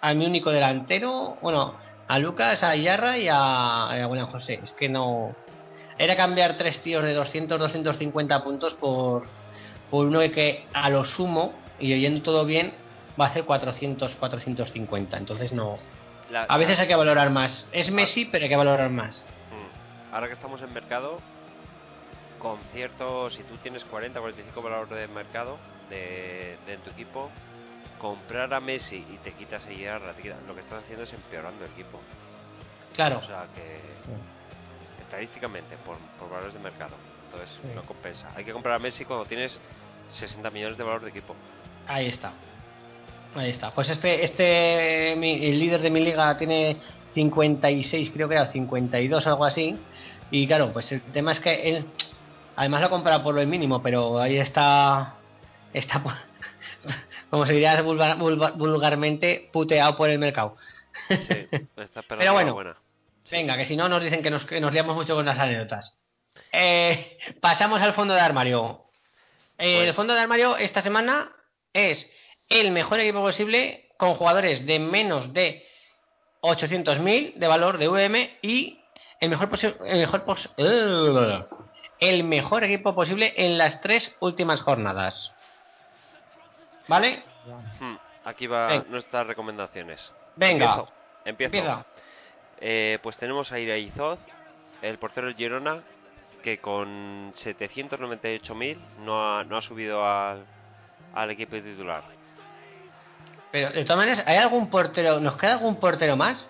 B: a mi único delantero, bueno, a Lucas, a Yarra y a, a José. Es que no. Era cambiar tres tíos de 200, 250 puntos por, por uno que a lo sumo, y oyendo todo bien, va a hacer 400, 450. Entonces no.
D: La-
B: A veces hay que valorar más. Es Messi, pero hay que valorar más.
D: Mm. Ahora que estamos en mercado, con cierto, si tú tienes 40, 45 valores de mercado de, de tu equipo, comprar a Messi y te quitas a quitas- lo que estás haciendo es empeorando el equipo.
B: Claro.
D: O sea que estadísticamente, por, por valores de mercado, entonces
C: Sí.
D: no compensa. Hay que comprar a Messi cuando tienes 60 millones de valor de equipo.
B: Ahí está. Ahí está. Pues este, este, mi- el líder de mi liga tiene 56, creo que era 52, algo así. Y claro, pues el tema es que él, además lo compra por lo mínimo, pero ahí está, está, como se diría vulgar- vulgar- vulgarmente, puteado por el mercado.
D: Sí, pelota
B: Pero bueno.
D: buena.
B: Venga, que si no nos dicen que nos, que nos liamos mucho con las anécdotas. Eh, pasamos al fondo de armario. Eh,
D: Pues-
B: El fondo de armario esta semana es el mejor equipo posible con jugadores de menos de 800.000 de valor de VM y el mejor, posi- el, mejor pos- eh, el mejor equipo posible en las tres últimas jornadas. ¿Vale?
D: Hmm, Aquí va
B: Venga.
D: nuestras recomendaciones.
B: Venga.
D: Empiezo. Eh, pues tenemos a Iraizoz, el portero del Girona, que con 798.000 no ha, no ha subido al, al equipo titular.
B: Pero de todas maneras, ¿hay algún portero? ¿Nos queda algún portero más?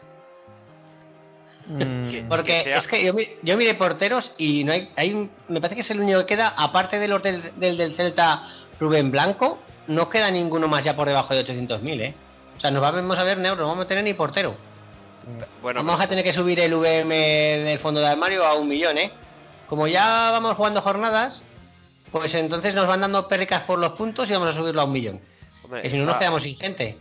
C: Mm,
B: Porque
D: que
B: es que yo, yo miré porteros y no hay, hay un- me parece que es el único que queda, aparte de los del, del, del Celta Rubén Blanco, no queda ninguno más ya por debajo de 800.000, ¿eh? O sea, nos vamos a ver neutro, no vamos a tener ni portero.
D: Bueno,
B: vamos a tener que subir el VM del fondo de armario a un millón, ¿eh? Como ya vamos jugando jornadas, pues entonces nos van dando pérricas por los puntos y vamos a subirlo a un millón.
D: hombre,
B: Que si no nos quedamos sin gente.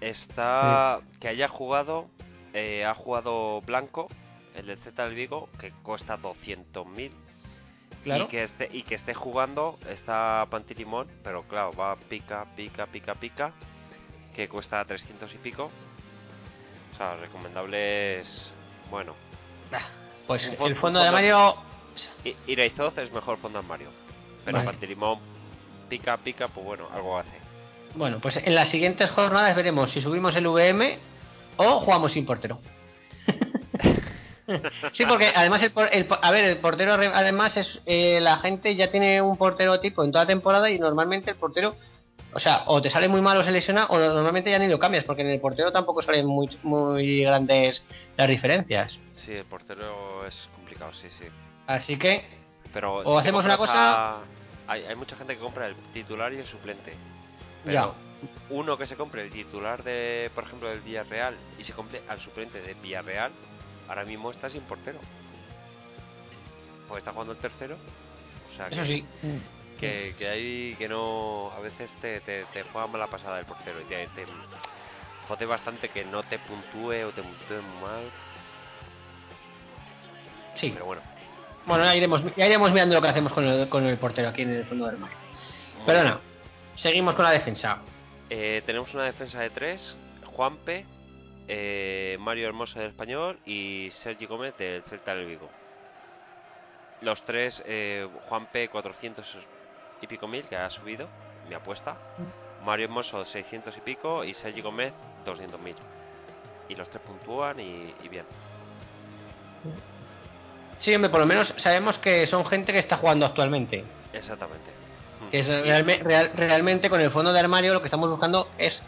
D: Está que haya jugado, eh, ha jugado Blanco, el del Z del Vigo, que cuesta 200.000.
B: Claro.
D: Y que, esté, y que esté jugando está Pantilimón, pero claro, va pica, pica, pica, pica, que cuesta 300 y pico. O sea, recomendable es. Bueno,
B: Pues el fondo de
D: I- Iraizoz es mejor fondo armario. Pero
B: Vale.
D: Pantilimón pica, pica, pues bueno, algo hace.
B: Bueno, pues en las siguientes jornadas veremos si subimos el VM o jugamos sin portero. sí, porque además, el, por- el por- a ver, el portero re- además es eh, la gente ya tiene un portero tipo en toda temporada y normalmente el portero, o sea, o te sale muy mal o se lesiona o normalmente ya ni lo cambias porque en el portero tampoco salen muy, muy grandes las diferencias.
D: Sí, el portero es complicado, sí, sí.
B: Así que,
D: Pero
B: O hacemos una cosa-
D: a- Hay, hay mucha gente que compra el titular y el suplente. Pero
B: ya.
D: Uno que se compre el titular de, por ejemplo, del Villarreal y se compre al suplente de Villarreal, ahora mismo está sin portero. Porque está jugando el tercero. O sea,
B: Eso
D: que,
B: sí.
D: que, que hay que no. A veces te, te, te juega mala pasada el portero y te, te jode bastante que no te puntúe o te puntúe mal.
B: Sí.
D: Pero bueno.
B: Bueno, ya iremos, ya iremos mirando lo que hacemos con el, con el portero aquí en el fondo del mar.
D: muy
B: Perdona, seguimos con la defensa.
D: Eh, tenemos una defensa de tres: Juanpe, eh, Mario Hermoso del Español y Sergi Gómez del Celta del Vigo. Los tres, eh, Juanpe 400 y pico mil, que ha subido, mi apuesta. Mario Hermoso 600 y pico y Sergi Gómez 200 mil. Y los tres puntúan y, y bien.
B: Sí, hombre, por lo menos sabemos que son gente que está jugando actualmente.
D: Exactamente.
B: Que es realme- real- realmente con el fondo de armario lo que estamos buscando es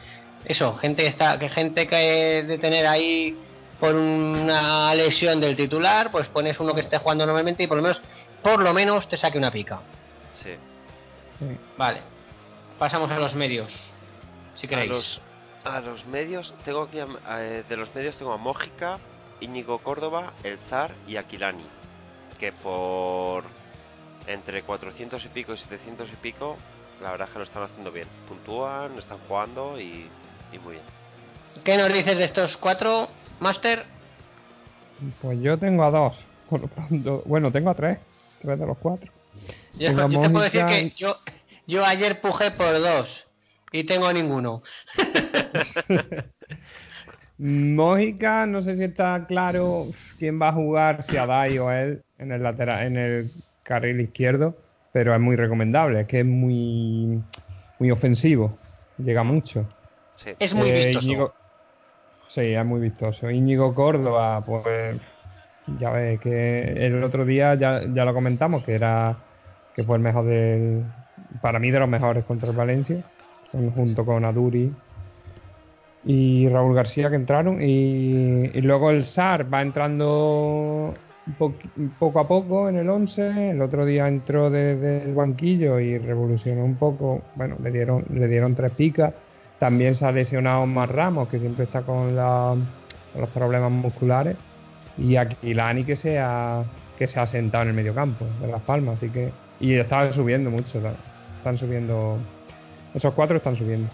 B: eso, gente que está, que gente que de tener ahí por una lesión del titular, pues pones uno que esté jugando normalmente y por lo menos, por lo menos te saque una pica.
D: Sí.
B: Vale. Pasamos a los medios. Si
D: A
B: queréis.
D: los, a los medios, tengo aquí, a- de los medios tengo a Mójica, Íñigo Córdoba, El Zar y Aquilani. Que por entre 400 y pico y 700 y pico, la verdad es que lo están haciendo bien. Puntúan, están jugando y, y muy bien.
B: ¿Qué nos dices de estos cuatro, Master?
C: Pues yo tengo a dos. Por lo pronto- bueno, tengo a tres. Tres de los cuatro.
B: Yo, te puedo decir que yo, yo ayer pujé por dos y tengo ninguno.
C: Mójica, no sé si está claro quién va a jugar, si Adai o él, en el lateral, en el carril izquierdo, pero es muy recomendable, es que es muy, muy ofensivo, llega mucho.
D: Sí.
B: Es muy
C: Eh,
B: vistoso.
C: Íñigo- Sí, es muy vistoso. Íñigo Córdoba, pues ya ves que el otro día ya, ya lo comentamos, que era que fue el mejor del, para mí de los mejores contra el Valencia, junto con Aduri y Raúl García que entraron y, y luego el SAR va entrando po- poco a poco en el 11 el otro día entró desde el banquillo y revolucionó un poco bueno le dieron le dieron tres picas también se ha lesionado Omar Ramos que siempre está con, con los problemas musculares y Aquilani que se ha que se ha sentado en el mediocampo de Las Palmas así que y están subiendo mucho están subiendo esos cuatro están subiendo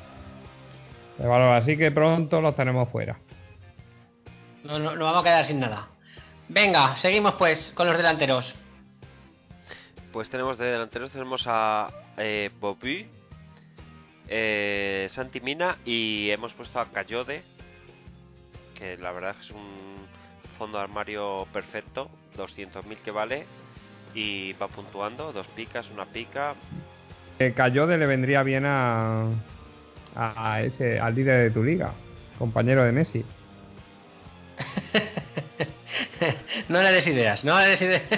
C: así que pronto los tenemos fuera.
B: No, no, no vamos a quedar sin nada. Venga, seguimos pues con los delanteros.
D: Pues tenemos de delanteros, tenemos a eh, Bobby, eh, Santi Mina y hemos puesto a Cayode, que la verdad es un fondo de armario perfecto, 200.000 que vale y va puntuando, dos picas, una pica.
C: Eh, Cayode le vendría bien a, a, a ese, al líder de tu liga, compañero de Messi.
B: no le des ideas, no le des ideas.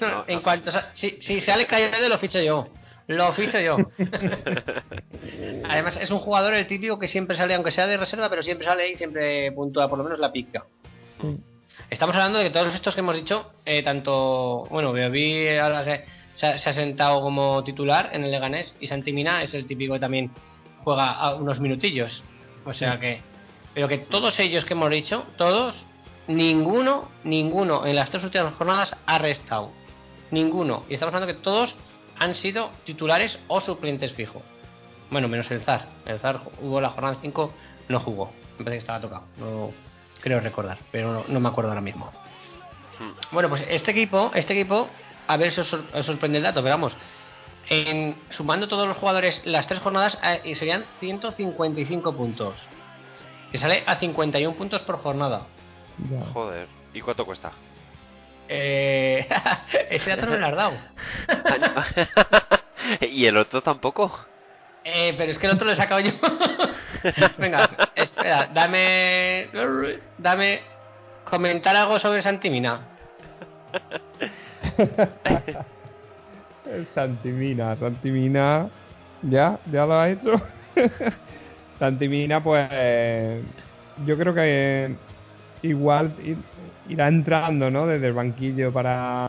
B: No,
D: No,
B: en
D: no.
B: cuanto si, si sale Cayode lo ficho yo. Lo ficho yo. Además es un jugador el típico que siempre sale, aunque sea de reserva, pero siempre sale y siempre puntúa por lo menos la pica. Estamos hablando de que todos estos que hemos dicho, eh, tanto, bueno, Beoví ahora se, se ha- se ha sentado como titular en el Leganés y Santimina es el típico que también juega a unos minutillos. O sea que, pero que todos ellos que hemos dicho, todos, ninguno, ninguno en las tres últimas jornadas ha restado. Ninguno. Y estamos hablando que todos han sido titulares o suplentes fijo. Bueno, menos el Zar. El Zar hubo la jornada 5, no jugó. Me parece que estaba tocado. No creo recordar, pero no, no me acuerdo ahora mismo.
D: Hmm.
B: Bueno, pues este equipo, este equipo, a ver si os, sor- os sorprende el dato, pero vamos, en, sumando todos los jugadores las tres jornadas eh, serían 155 puntos. Que sale a 51 puntos por jornada.
C: Ya.
D: Joder, ¿y cuánto cuesta?
B: Eh, ese dato no me lo has dado.
D: ¿Y el otro tampoco?
B: Eh, pero es que el otro lo he sacado yo. Venga, espera, dame. Dame. Comentar algo sobre Santimina.
C: Santimina, Santimina. ¿Ya? ¿Ya lo ha hecho? Santimina, pues. Yo creo que igual ir- irá entrando, ¿no? Desde el banquillo para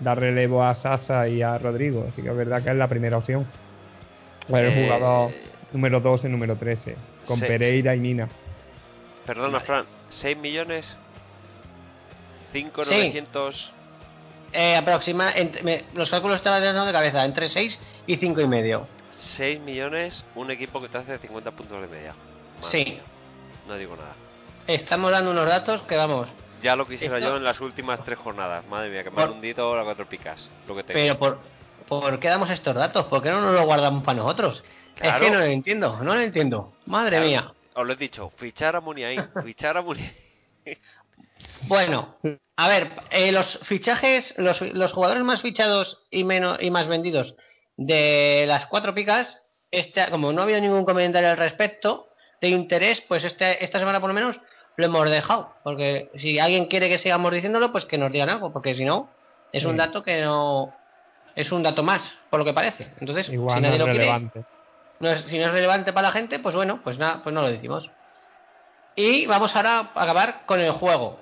C: dar relevo a Sasa y a Rodrigo. Así que es verdad que es la primera opción. O el
D: Eh,
C: jugador número 12 y número 13. Con Pereira y Mina.
D: Perdona, Fran, ¿6 millones? ¿5
B: Sí.
D: 900?
B: Eh, aproxima, entre- me- los cálculos estaban dando de cabeza, entre 6 y 5 y medio.
D: 6 millones, un equipo que te hace 50 puntos de media. Madre
B: Sí,
D: mía, No digo nada.
B: Estamos dando unos datos que vamos.
D: Ya lo quisiera
B: Esto-
D: yo en las últimas tres jornadas. Madre mía, que me han hundido las cuatro picas. Lo que tengo.
B: Pero por, ¿por qué damos estos datos? ¿Por qué no nos los guardamos para nosotros?
D: Claro.
B: Es que no lo entiendo, no lo entiendo. Madre
D: Claro,
B: mía.
D: Os lo he dicho, fichar a Muniain, fichar a Muniain.
B: Bueno, a ver, eh, los fichajes, los, los jugadores más fichados y menos y más vendidos de las cuatro picas, este, como no ha habido ningún comentario al respecto de interés, pues este, esta semana por lo menos lo hemos dejado. Porque si alguien quiere que sigamos diciéndolo, pues que nos digan algo, porque si no, es un dato que no. Es un dato más, por lo que parece. Entonces,
C: Igual
B: si
C: no
B: nadie
C: es
B: lo quiere,
C: relevante.
B: no es- si no es relevante para la gente, pues bueno, pues nada, pues no lo decimos. Y vamos ahora a acabar con el juego.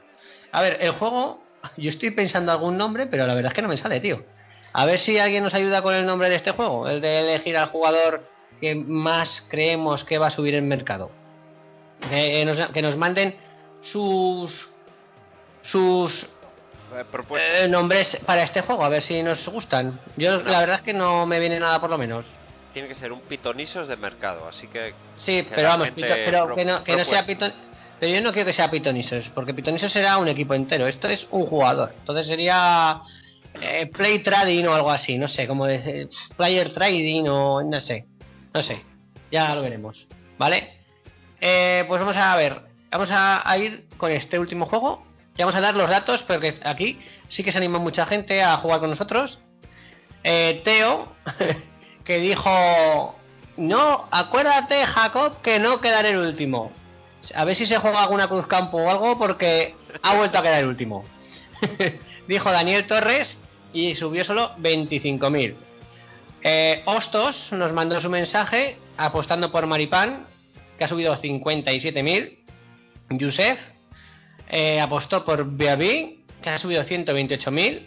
B: A ver, el juego, yo estoy pensando algún nombre, pero la verdad es que no me sale, tío. A ver si alguien nos ayuda con el nombre de este juego, el de elegir al jugador que más creemos que va a subir el mercado. Que nos, que nos manden sus sus
D: Eh,
B: eh, nombres para este juego, a ver si nos gustan. Yo la verdad es que no me viene nada por lo menos.
D: Tiene que ser un pitonisos de mercado, así que.
B: Sí, pero vamos, Pito- pero
D: pro-
B: que no, que no sea. Piton. Pero yo no quiero que sea Pitonisos, porque Pitonisos será un equipo entero. Esto es un jugador. Entonces sería eh, Play Trading o algo así, no sé, como de, Player Trading o no sé. No sé, ya lo veremos. ¿Vale? Eh, pues vamos a ver, vamos a, ir con este último juego. Y vamos a dar los datos, porque aquí sí que se anima mucha gente a jugar con nosotros. Eh, Teo, que dijo, no, acuérdate Jacob que no quedaré el último. A ver si se juega alguna cruz campo o algo porque ha vuelto a quedar el último. dijo Daniel Torres y subió solo 25.000. Eh, Hostos nos mandó su mensaje apostando por Maripán, que ha subido 57.000. Yusef eh, apostó por Beaví, que ha subido 128.000.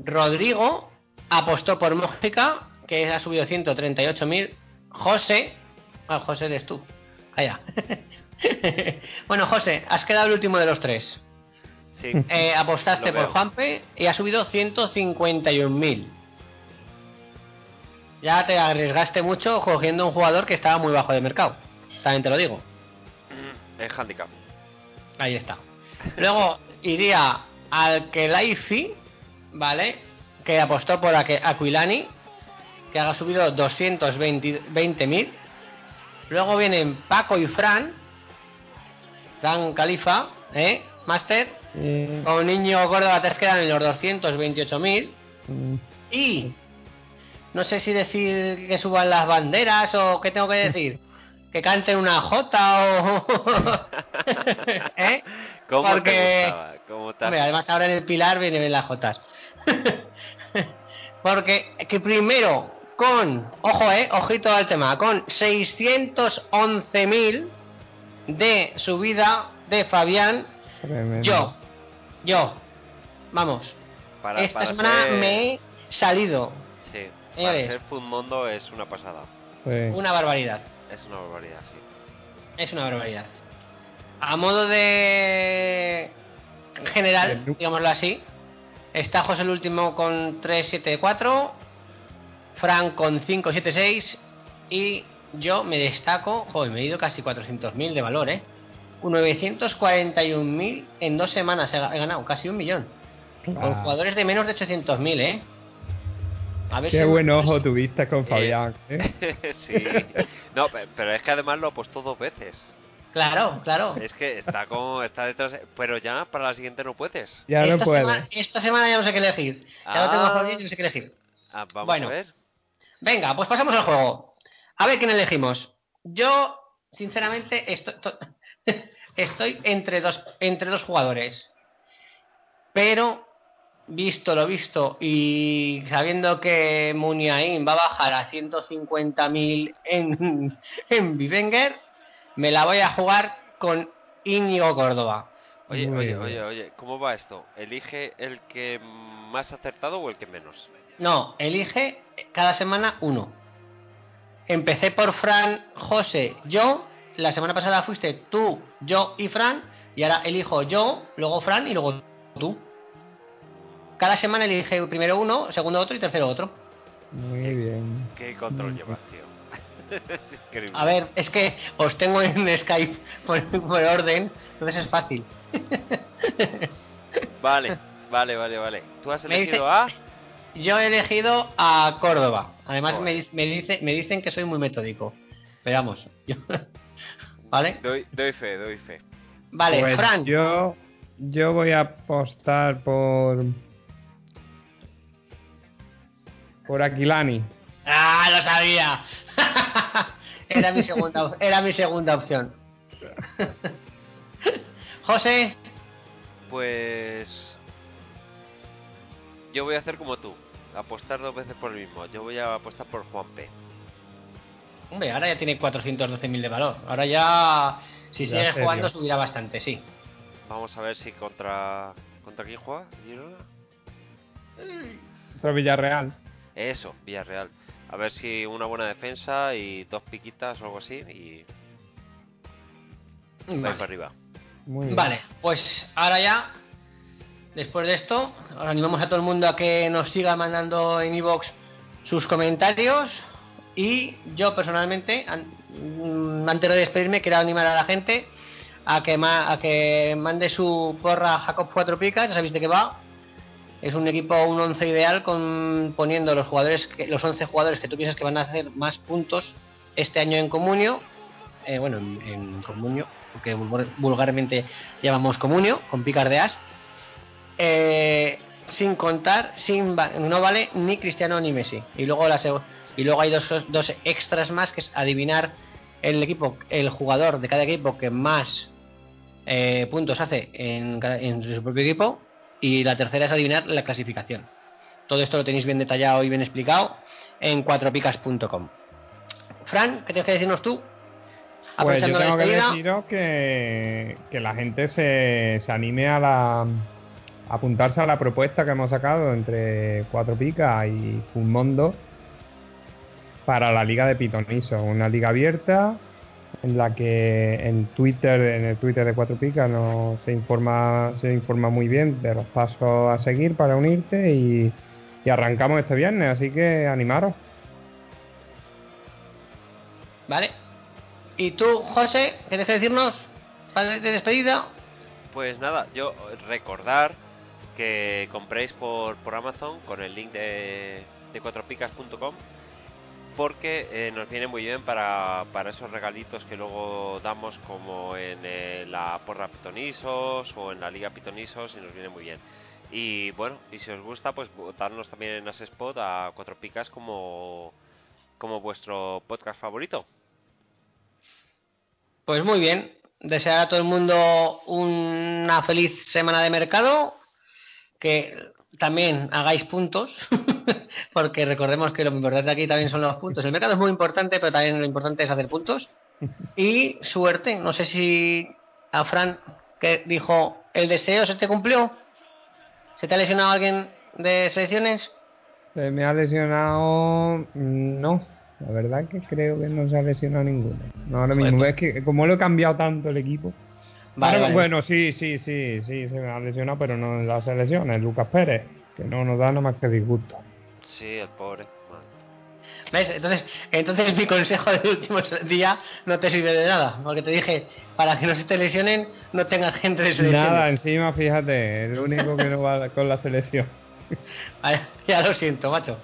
B: Rodrigo apostó por Mójica, que ha subido 138.000. José, ah, José eres tú. Allá. bueno, José, has quedado el último de los tres.
D: Sí.
B: Eh, apostaste por. Juanpe y ha subido 151.000. Ya te arriesgaste mucho cogiendo un jugador que estaba muy bajo de mercado. También te lo digo.
D: Es handicap.
B: Ahí está. Luego iría al Kelaifi, ¿vale? Que apostó por Aquilani, que ha subido 220.000. Luego vienen Paco y Fran, Fran Califa, ¿eh? Master,
C: Eh,
B: con Niño Córdoba te quedan en los 228.000.
C: mm,
B: Y no sé si decir que suban las banderas o qué tengo que decir. Que canten una jota o... ¿Eh?
D: ¿Cómo
B: Porque-
D: te gustaba? ¿Cómo te has-
B: Hombre, además ahora en el pilar vienen las jotas. Porque que primero con, ojo eh, ojito al tema, con 611.000 de subida de Fabián,
C: tremendo.
B: yo, yo, vamos,
D: para,
B: esta
D: para
B: semana
D: ser-
B: me he salido
D: Sí, para ser Mundo es una pasada.
C: Sí.
B: una barbaridad.
D: Es una barbaridad, sí.
B: Es una barbaridad. A modo de general, digámoslo así, está José el último con 374, Fran con 576 y yo me destaco, joder, me he ido casi 400.000 de valor, ¿eh? Un 941.000 en dos semanas he, he ganado, casi un millón. Con
C: Ah,
B: jugadores de menos de 800.000, ¿eh? A ver
C: qué
B: si-
C: buen ojo tuviste con Fabián. ¿eh?
D: sí. No, pe- pero es que además lo apostó dos veces.
B: Claro, claro.
D: Es que está como está detrás, pero ya para la siguiente no puedes.
C: Ya no
B: esta,
C: puede.
B: semana, esta semana ya no sé qué elegir. Ya lo tengo
D: Ah.
B: Fabián y no sé qué elegir.
D: Ah, vamos
B: Bueno.
D: a ver.
B: Venga, pues pasamos al juego. A ver quién elegimos. Yo, sinceramente, estoy, to- estoy entre, dos, entre dos jugadores. Pero, visto lo visto y sabiendo que Muniain va a bajar a 150.000 en, en Bivenger, me la voy a jugar con Íñigo Córdoba.
D: Oye,
C: Muy
D: oye,
C: bien.
D: oye, oye, ¿cómo va esto? ¿Elige el que más acertado o el que menos?
B: No, elige cada semana uno. Empecé por Fran, José, yo. La semana pasada fuiste tú, yo y Fran. Y ahora elijo yo, luego Fran y luego tú. Cada semana elige primero uno, segundo otro y tercero otro.
C: Muy bien.
D: ¿Qué control
C: Mm.
D: llevas, tío? es increíble.
B: A ver, es que os tengo en Skype por, por orden, entonces es fácil.
D: Vale, vale, vale, vale. ¿Tú has elegido
B: dice-
D: a...?
B: Yo he elegido a Córdoba. Además me, me, dice, me dicen que soy muy metódico. Yo- ¿Vale?
D: Doy, doy fe, doy fe.
B: Vale,
C: Pues
B: Fran.
C: Yo, yo voy a apostar por. Por Aquilani.
B: ¡Ah, lo sabía! era, mi segunda, era mi segunda opción. José,
D: Pues... Yo voy a hacer como tú. Apostar dos veces por el mismo. Yo voy a apostar por Juan P.
B: hombre, ahora ya tiene 412.000 de valor. Ahora ya, si
C: Ya,
B: sigue
C: serio.
B: jugando, subirá bastante, sí.
D: Vamos a ver si contra... ¿Contra quién juega? ¿Girona?
C: Por Villarreal.
D: Eso, Villarreal. A ver si una buena defensa y dos piquitas o algo así y va para
B: Vale.
D: arriba.
C: Muy bien.
B: Vale, pues ahora ya, después de esto, ahora animamos a todo el mundo a que nos siga mandando en iVoox sus comentarios. Y yo personalmente, mm, antes de despedirme, quiero animar a la gente a que, ma- a que mande su porra Jacob 4 picas, ya sabéis de qué va. Es un equipo, un 11 ideal, con, poniendo los jugadores, los 11 jugadores que tú piensas que van a hacer más puntos este año en Comunio. eh, bueno, en, Comunio, que vulgar- vulgarmente llamamos Comunio, con picas de as. Eh, sin contar, sin no vale ni Cristiano ni Messi. Y luego, y luego hay dos, dos extras más, que es adivinar el equipo, el jugador de cada equipo que más eh, puntos hace en, en su propio equipo. Y la tercera es adivinar la clasificación. Todo esto lo tenéis bien detallado y bien explicado en cuatropicas.com. Fran, ¿qué tienes que decirnos tú?
C: Pues yo tengo que deciros que, que la gente se, se anime a la a apuntarse a la propuesta que hemos sacado entre Cuatro Picas y Fumondo para la Liga de Pitoniso, una liga abierta en la que en Twitter, en el Twitter de Cuatro Picas no se informa, se informa muy bien de los pasos a seguir para unirte y, y arrancamos este viernes, así que animaros.
B: ¿Vale? ¿Y tú, José, qué tienes que decirnos para de despedida?
D: Pues nada, yo recordar que compréis por, por Amazon con el link de, de cuatropicas.com porque eh, nos viene muy bien para, para esos regalitos que luego damos como en eh, la porra Pitonisos o en la liga Pitonisos y nos viene muy bien. Y bueno, y si os gusta, pues votarnos también en Spot a Cuatro Picas como, como vuestro podcast favorito.
B: Pues muy bien. Desear a todo el mundo una feliz semana de mercado. Que también hagáis puntos. porque recordemos que lo importante aquí también son los puntos. El mercado es muy importante, pero también lo importante es hacer puntos. Y suerte. No sé si a Fran, que dijo el deseo, se te cumplió. ¿Se te ha lesionado alguien de selecciones?
C: Se me ha lesionado. mm, No, la verdad que creo que no se ha lesionado ninguno. No, ahora mismo.
B: Bueno.
C: Es que como lo he cambiado tanto el equipo.
B: Vale,
C: Ahora,
B: vale.
C: Bueno, sí, sí, sí, sí, se me ha lesionado, pero no en las selecciones. Lucas Pérez, que no nos da nada más que disgusto.
D: Sí, el pobre.
B: ¿Ves? Entonces, entonces mi consejo del último día no te sirve de nada. Porque te dije, para que no se te lesionen, no tengas gente de selecciones.
C: Nada, encima, fíjate, el único que no va con la selección.
B: Vale, ya lo siento, macho.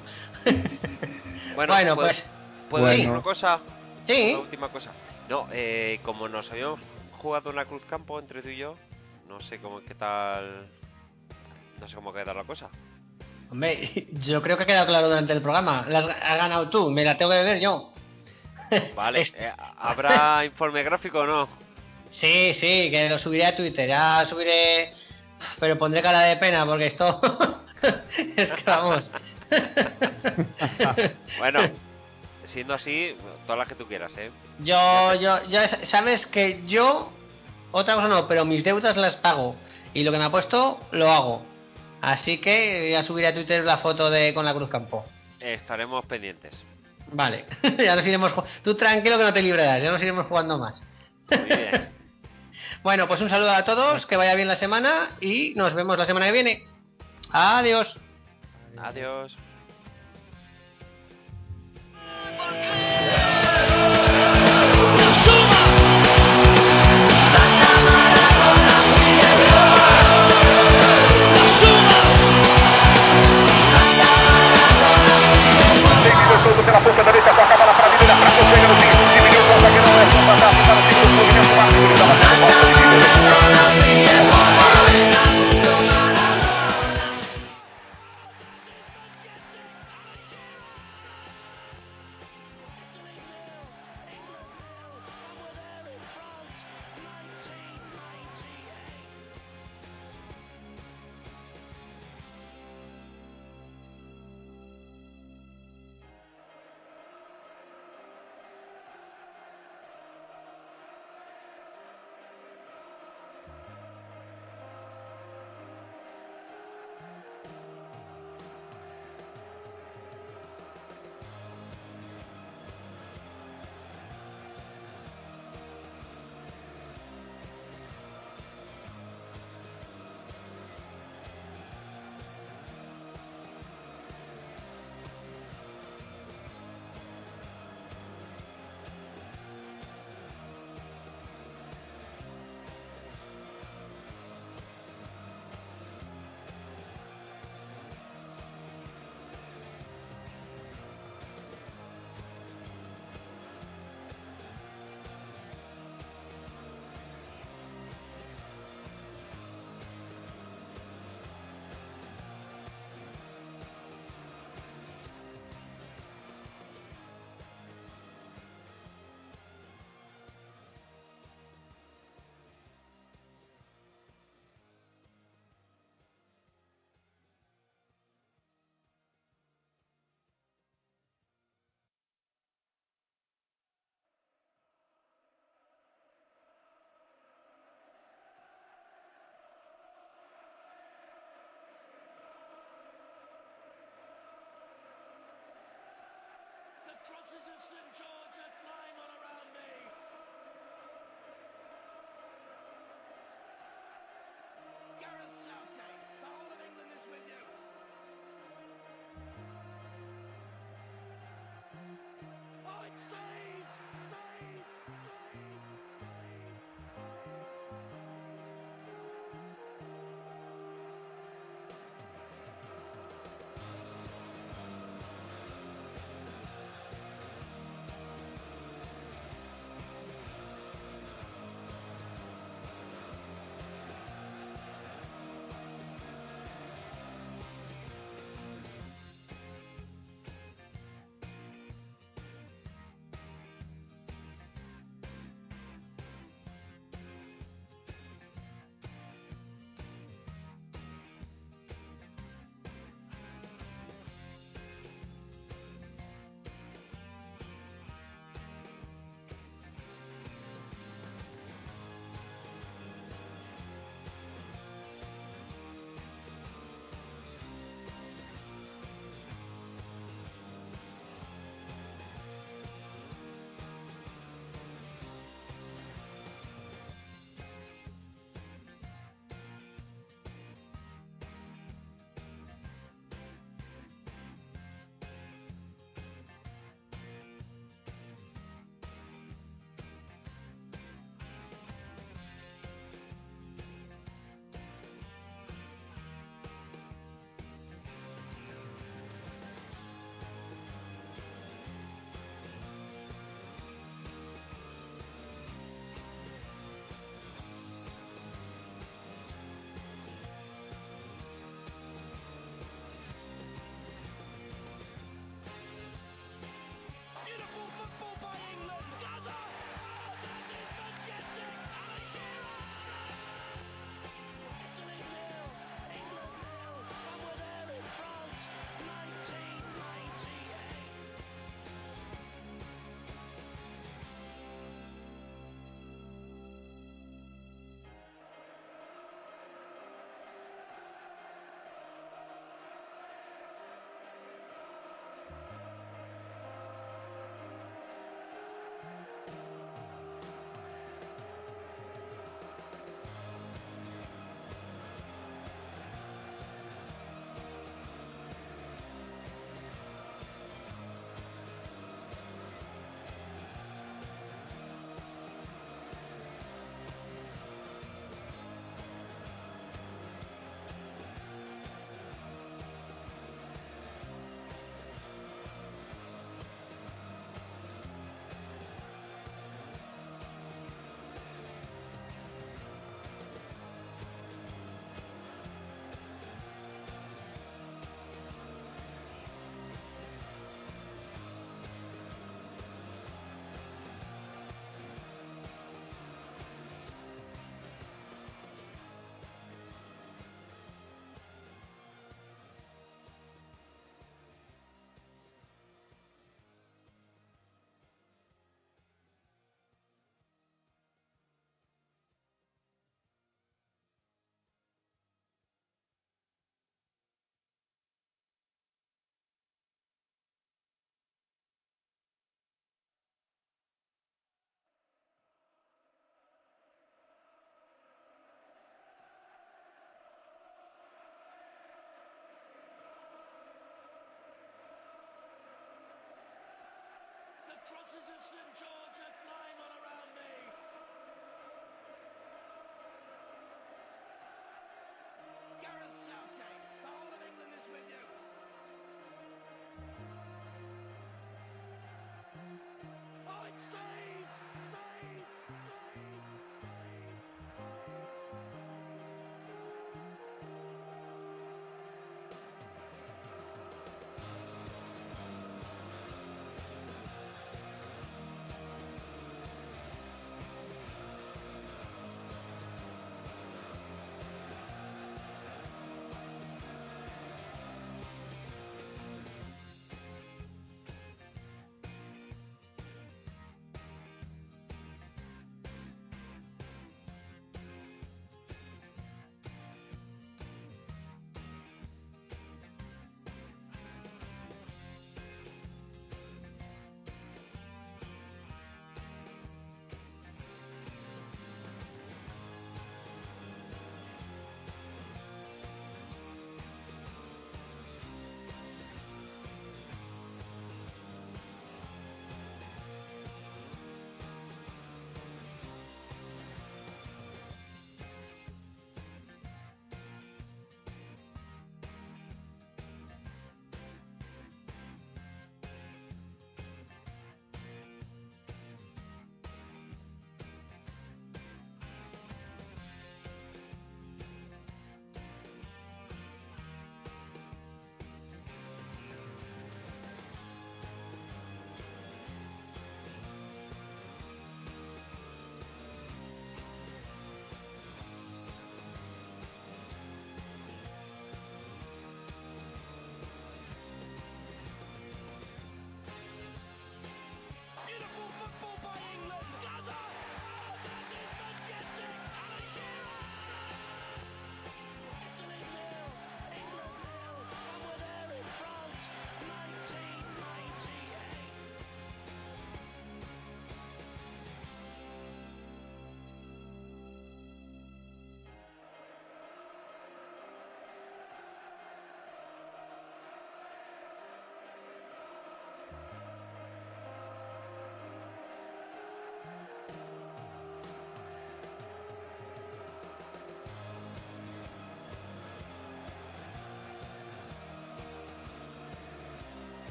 D: Bueno,
B: Bueno,
D: pues,
B: pues,
D: ¿puedo
C: Bueno.
D: decir una cosa?
B: Sí.
D: Una última cosa. No, eh, como nos habíamos jugado una cruz campo entre tú y yo, no sé cómo qué tal. No sé cómo queda la cosa.
B: Hombre, yo creo que ha quedado claro durante el programa. La has, ganado tú, me la tengo que beber yo.
D: Vale, eh, ¿habrá informe gráfico o no?
B: Sí, sí, que lo subiré a Twitter. Ya subiré. Pero pondré cara de pena porque esto. es que vamos.
D: Bueno, siendo así, todas las que tú quieras, ¿eh?
B: Yo, yo, yo, sabes que yo, otra cosa no, pero mis deudas las pago. Y lo que me ha puesto, lo hago. Así que ya subiré a Twitter la foto de con la Cruz Campo.
D: Estaremos pendientes.
B: Vale, ya nos iremos. Tú tranquilo que no te librarás, ya nos iremos jugando más.
D: Muy bien.
B: Bueno, pues un saludo a todos, que vaya bien la semana y nos vemos la semana que viene. Adiós.
D: Adiós.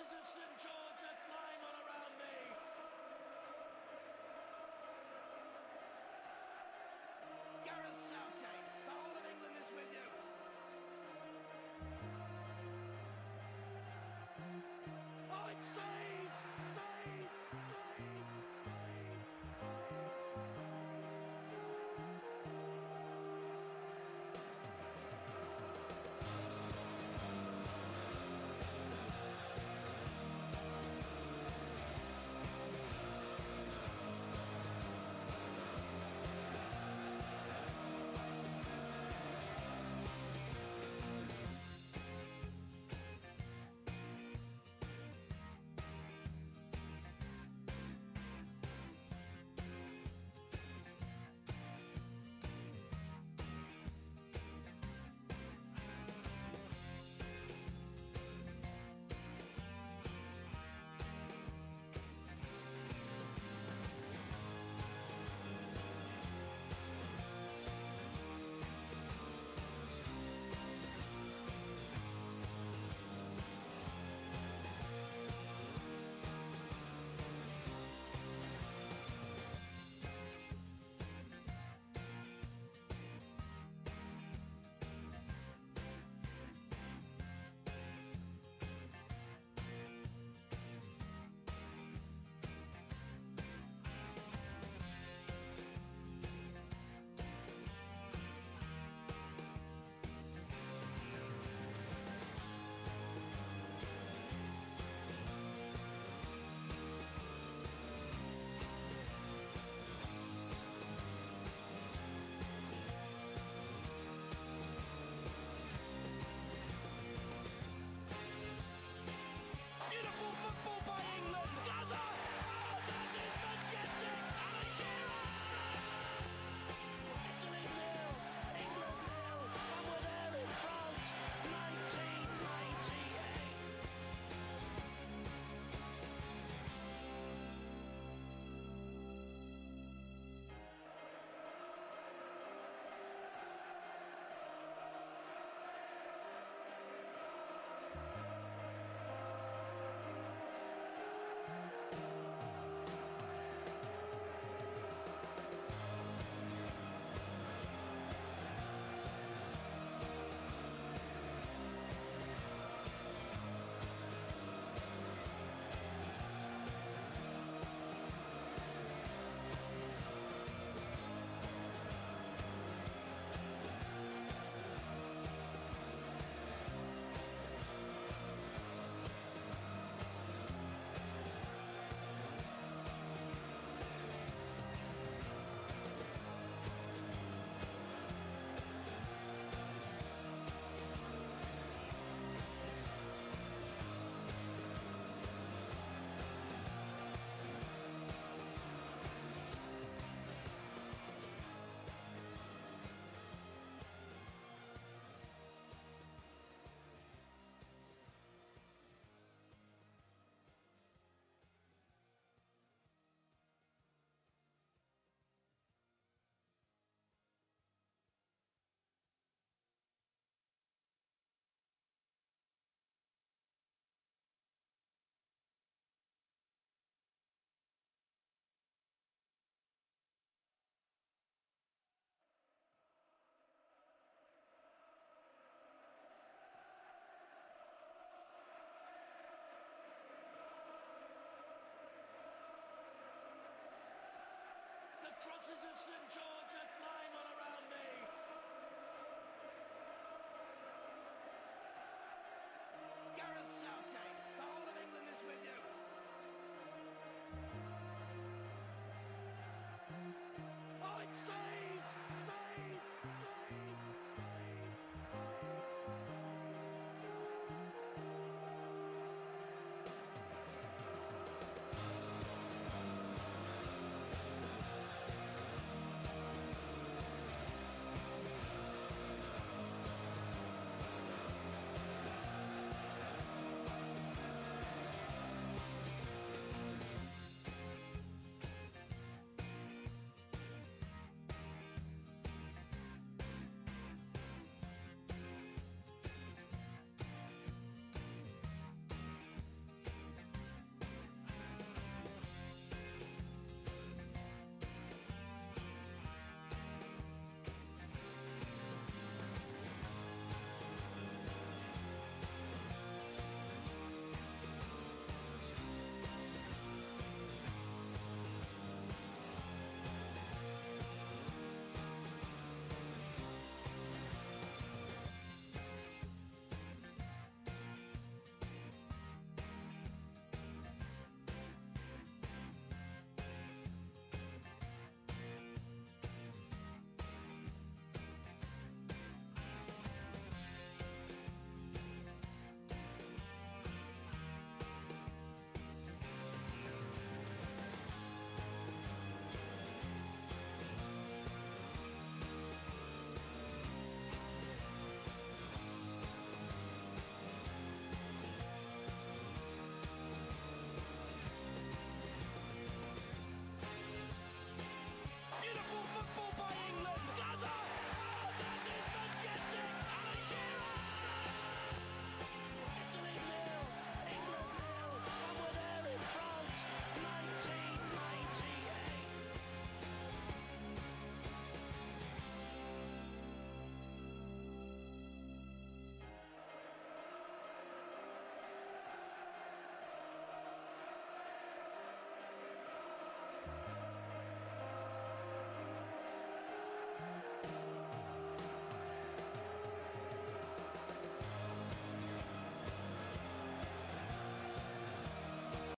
G: This is St. John.